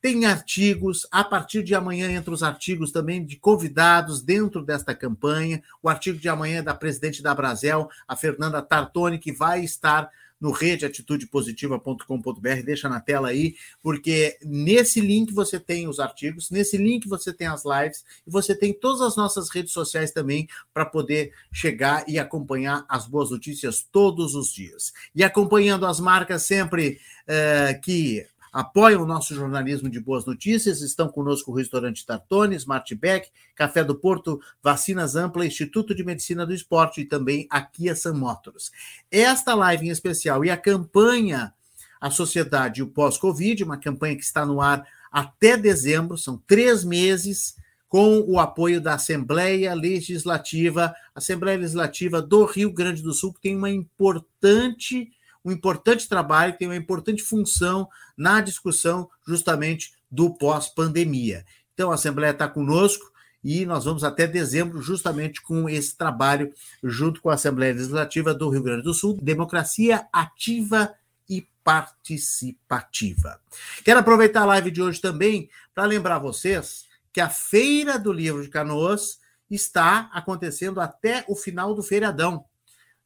Tem artigos, a partir de amanhã entre os artigos também de convidados dentro desta campanha. O artigo de amanhã é da presidente da Brasel, a Fernanda Tartoni, que vai estar no redeatitudepositiva.com.br, deixa na tela aí, porque nesse link você tem os artigos, nesse link você tem as lives e você tem todas as nossas redes sociais também para poder chegar e acompanhar as boas notícias todos os dias. E acompanhando as marcas sempre eh, que apoiam o nosso jornalismo de boas notícias. Estão conosco o Restaurante Tartone, Smartback, Café do Porto, Vacinas Ampla, Instituto de Medicina do Esporte e também a Kia Sun Motors. Esta live em especial e a campanha A Sociedade e o Pós-Covid, uma campanha que está no ar até dezembro, são três meses com o apoio da Assembleia Legislativa, Assembleia Legislativa do Rio Grande do Sul, que tem uma importante um importante trabalho, tem uma importante função na discussão justamente do pós-pandemia. Então, a Assembleia está conosco e nós vamos até dezembro justamente com esse trabalho junto com a Assembleia Legislativa do Rio Grande do Sul, democracia ativa e participativa. Quero aproveitar a live de hoje também para lembrar vocês que a Feira do Livro de Canoas está acontecendo até o final do feriadão,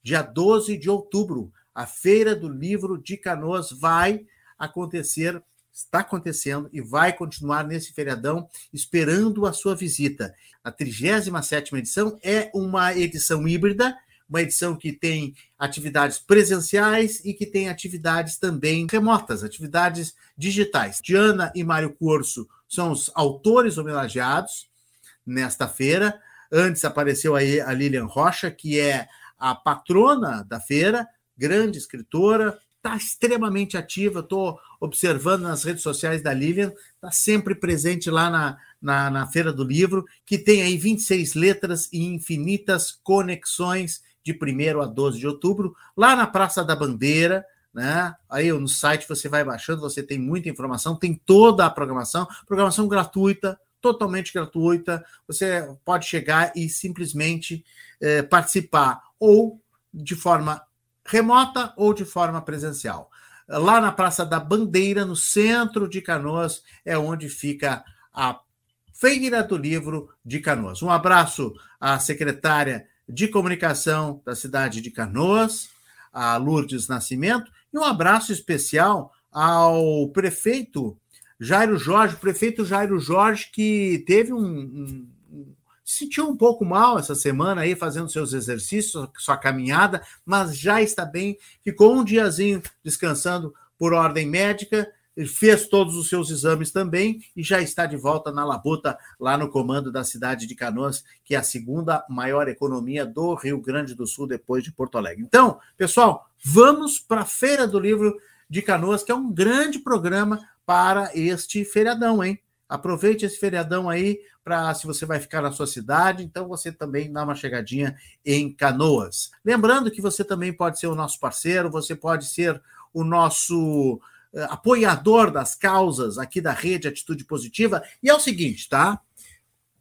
dia 12 de outubro. A Feira do Livro de Canoas vai acontecer, está acontecendo e vai continuar nesse feriadão, esperando a sua visita. A 37 edição é uma edição híbrida, uma edição que tem atividades presenciais e que tem atividades também remotas, atividades digitais. Diana e Mário Corso são os autores homenageados nesta feira. Antes apareceu aí a Lilian Rocha, que é a patrona da feira, grande escritora, está extremamente ativa. Estou observando nas redes sociais da Lilian, está sempre presente lá na, na, na, Feira do Livro, que tem aí 26 letras e infinitas conexões de 1 a 12 de outubro, lá na Praça da Bandeira. Né? Aí no site você vai baixando, você tem muita informação, tem toda a programação, programação gratuita, totalmente gratuita. Você pode chegar e simplesmente eh, participar ou de forma remota ou de forma presencial. Lá na Praça da Bandeira, no centro de Canoas, é onde fica a Feira do Livro de Canoas. Um abraço à secretária de comunicação da cidade de Canoas, a Lourdes Nascimento, e um abraço especial ao prefeito Jairo Jorge, prefeito Jairo Jorge, que teve um, um sentiu um pouco mal essa semana aí, fazendo seus exercícios, sua caminhada, mas já está bem. Ficou um diazinho descansando por ordem médica, fez todos os seus exames também e já está de volta na labuta, lá no comando da cidade de Canoas, que é a segunda maior economia do Rio Grande do Sul, depois de Porto Alegre. Então, pessoal, vamos para a Feira do Livro de Canoas, que é um grande programa para este feriadão, hein? Aproveite esse feriadão aí para se você vai ficar na sua cidade, então você também dá uma chegadinha em Canoas. Lembrando que você também pode ser o nosso parceiro, você pode ser o nosso uh, apoiador das causas aqui da rede Atitude Positiva. E é o seguinte, tá?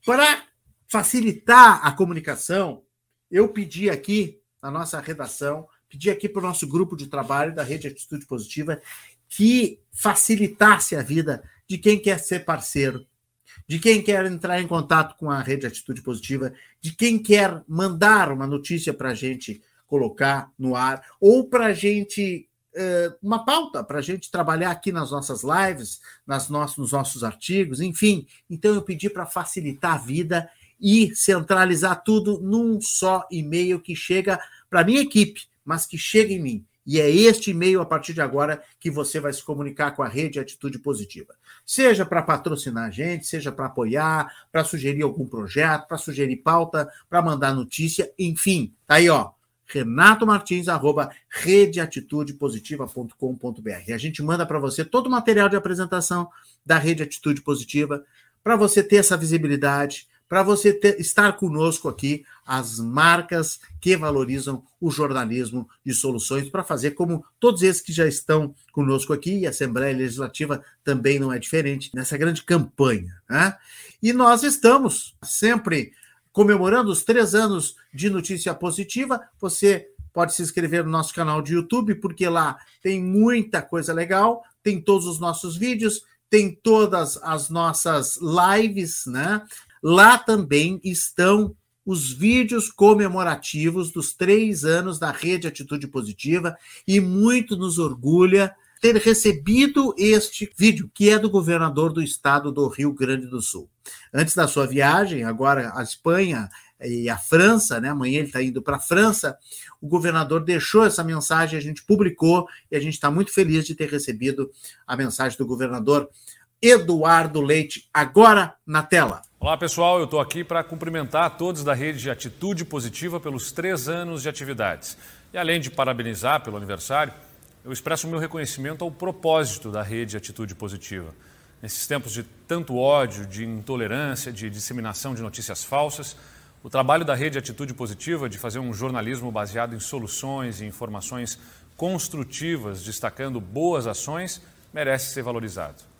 Para facilitar a comunicação, eu pedi aqui na nossa redação, pedi aqui para o nosso grupo de trabalho da rede Atitude Positiva que facilitasse a vida de quem quer ser parceiro de quem quer entrar em contato com a rede Atitude Positiva, de quem quer mandar uma notícia para a gente colocar no ar, ou para a gente. Uh, uma pauta para a gente trabalhar aqui nas nossas lives, nas nossos, nos nossos artigos, enfim. Então, eu pedi para facilitar a vida e centralizar tudo num só e-mail que chega para a minha equipe, mas que chega em mim. E é este e-mail, a partir de agora, que você vai se comunicar com a rede Atitude Positiva. Seja para patrocinar a gente, seja para apoiar, para sugerir algum projeto, para sugerir pauta, para mandar notícia, enfim. Tá aí, ó. Renato Martins, arroba redeatitudepositiva.com.br. A gente manda para você todo o material de apresentação da Rede Atitude Positiva, para você ter essa visibilidade, para você ter, estar conosco aqui, as marcas que valorizam o jornalismo de soluções, para fazer como todos esses que já estão conosco aqui, e a Assembleia Legislativa também não é diferente nessa grande campanha. Né? E nós estamos sempre comemorando os três anos de notícia positiva. Você pode se inscrever no nosso canal de YouTube, porque lá tem muita coisa legal, tem todos os nossos vídeos, tem todas as nossas lives, né? Lá também estão os vídeos comemorativos dos três anos da Rede Atitude Positiva e muito nos orgulha ter recebido este vídeo, que é do governador do estado do Rio Grande do Sul. Antes da sua viagem, agora a Espanha e a França, né? Amanhã ele está indo para a França. O governador deixou essa mensagem, a gente publicou e a gente está muito feliz de ter recebido a mensagem do governador Eduardo Leite, agora na tela. Olá pessoal, eu estou aqui para cumprimentar todos da rede de Atitude Positiva pelos três anos de atividades. E além de parabenizar pelo aniversário, eu expresso meu reconhecimento ao propósito da rede Atitude Positiva. Nesses tempos de tanto ódio, de intolerância, de disseminação de notícias falsas, o trabalho da rede Atitude Positiva de fazer um jornalismo baseado em soluções e informações construtivas, destacando boas ações, merece ser valorizado.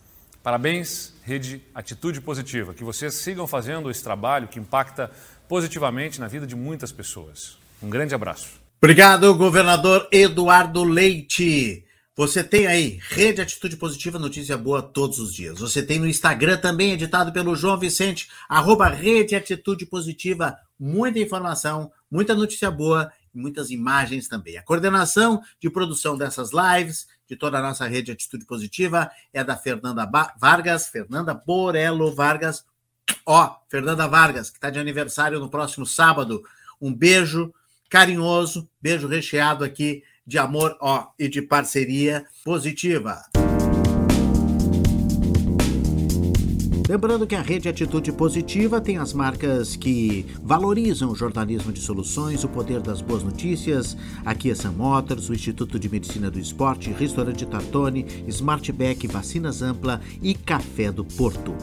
Parabéns, Rede Atitude Positiva. Que vocês sigam fazendo esse trabalho que impacta positivamente na vida de muitas pessoas. Um grande abraço. Obrigado, governador Eduardo Leite. Você tem aí Rede Atitude Positiva, notícia boa todos os dias. Você tem no Instagram também, editado pelo João Vicente, arroba Rede Atitude Positiva. Muita informação, muita notícia boa e muitas imagens também. A coordenação de produção dessas lives, de toda a nossa Rede Atitude Positiva, é da Fernanda Vargas, Fernanda Borello Vargas. Ó, Fernanda Vargas, que está de aniversário no próximo sábado. Um beijo carinhoso, beijo recheado aqui de amor ó, e de parceria positiva. Lembrando que a rede Atitude Positiva tem as marcas que valorizam o jornalismo de soluções, o poder das boas notícias, aqui é Sam Motors, o Instituto de Medicina do Esporte, Restaurante Tartone, Smartback, Vacinas Ampla e Café do Porto.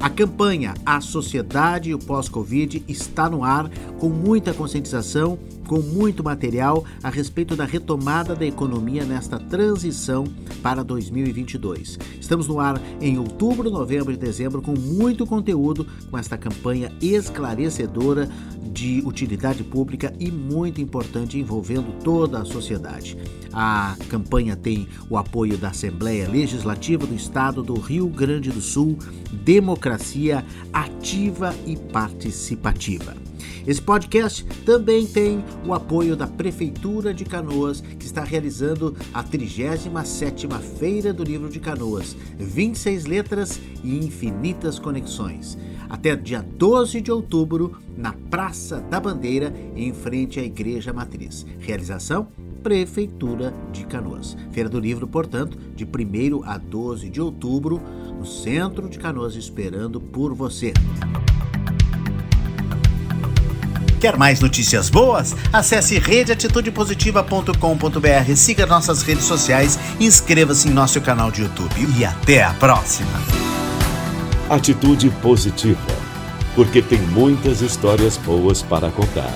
A campanha A Sociedade e o Pós-Covid está no ar com muita conscientização com muito material a respeito da retomada da economia nesta transição para 2022. Estamos no ar em outubro, novembro e dezembro com muito conteúdo com esta campanha esclarecedora de utilidade pública e muito importante envolvendo toda a sociedade. A campanha tem o apoio da Assembleia Legislativa do Estado do Rio Grande do Sul, Democracia Ativa e Participativa. Esse podcast também tem o apoio da Prefeitura de Canoas, que está realizando a 37ª Feira do Livro de Canoas, 26 letras e infinitas conexões. Até dia 12 de outubro, na Praça da Bandeira, em frente à Igreja Matriz. Realização Prefeitura de Canoas. Feira do Livro, portanto, de 1 a 12 de outubro, no centro de Canoas, esperando por você. Quer mais notícias boas? Acesse redeatitudepositiva.com.br, siga nossas redes sociais, inscreva-se em nosso canal de YouTube e até a próxima. Atitude positiva, porque tem muitas histórias boas para contar.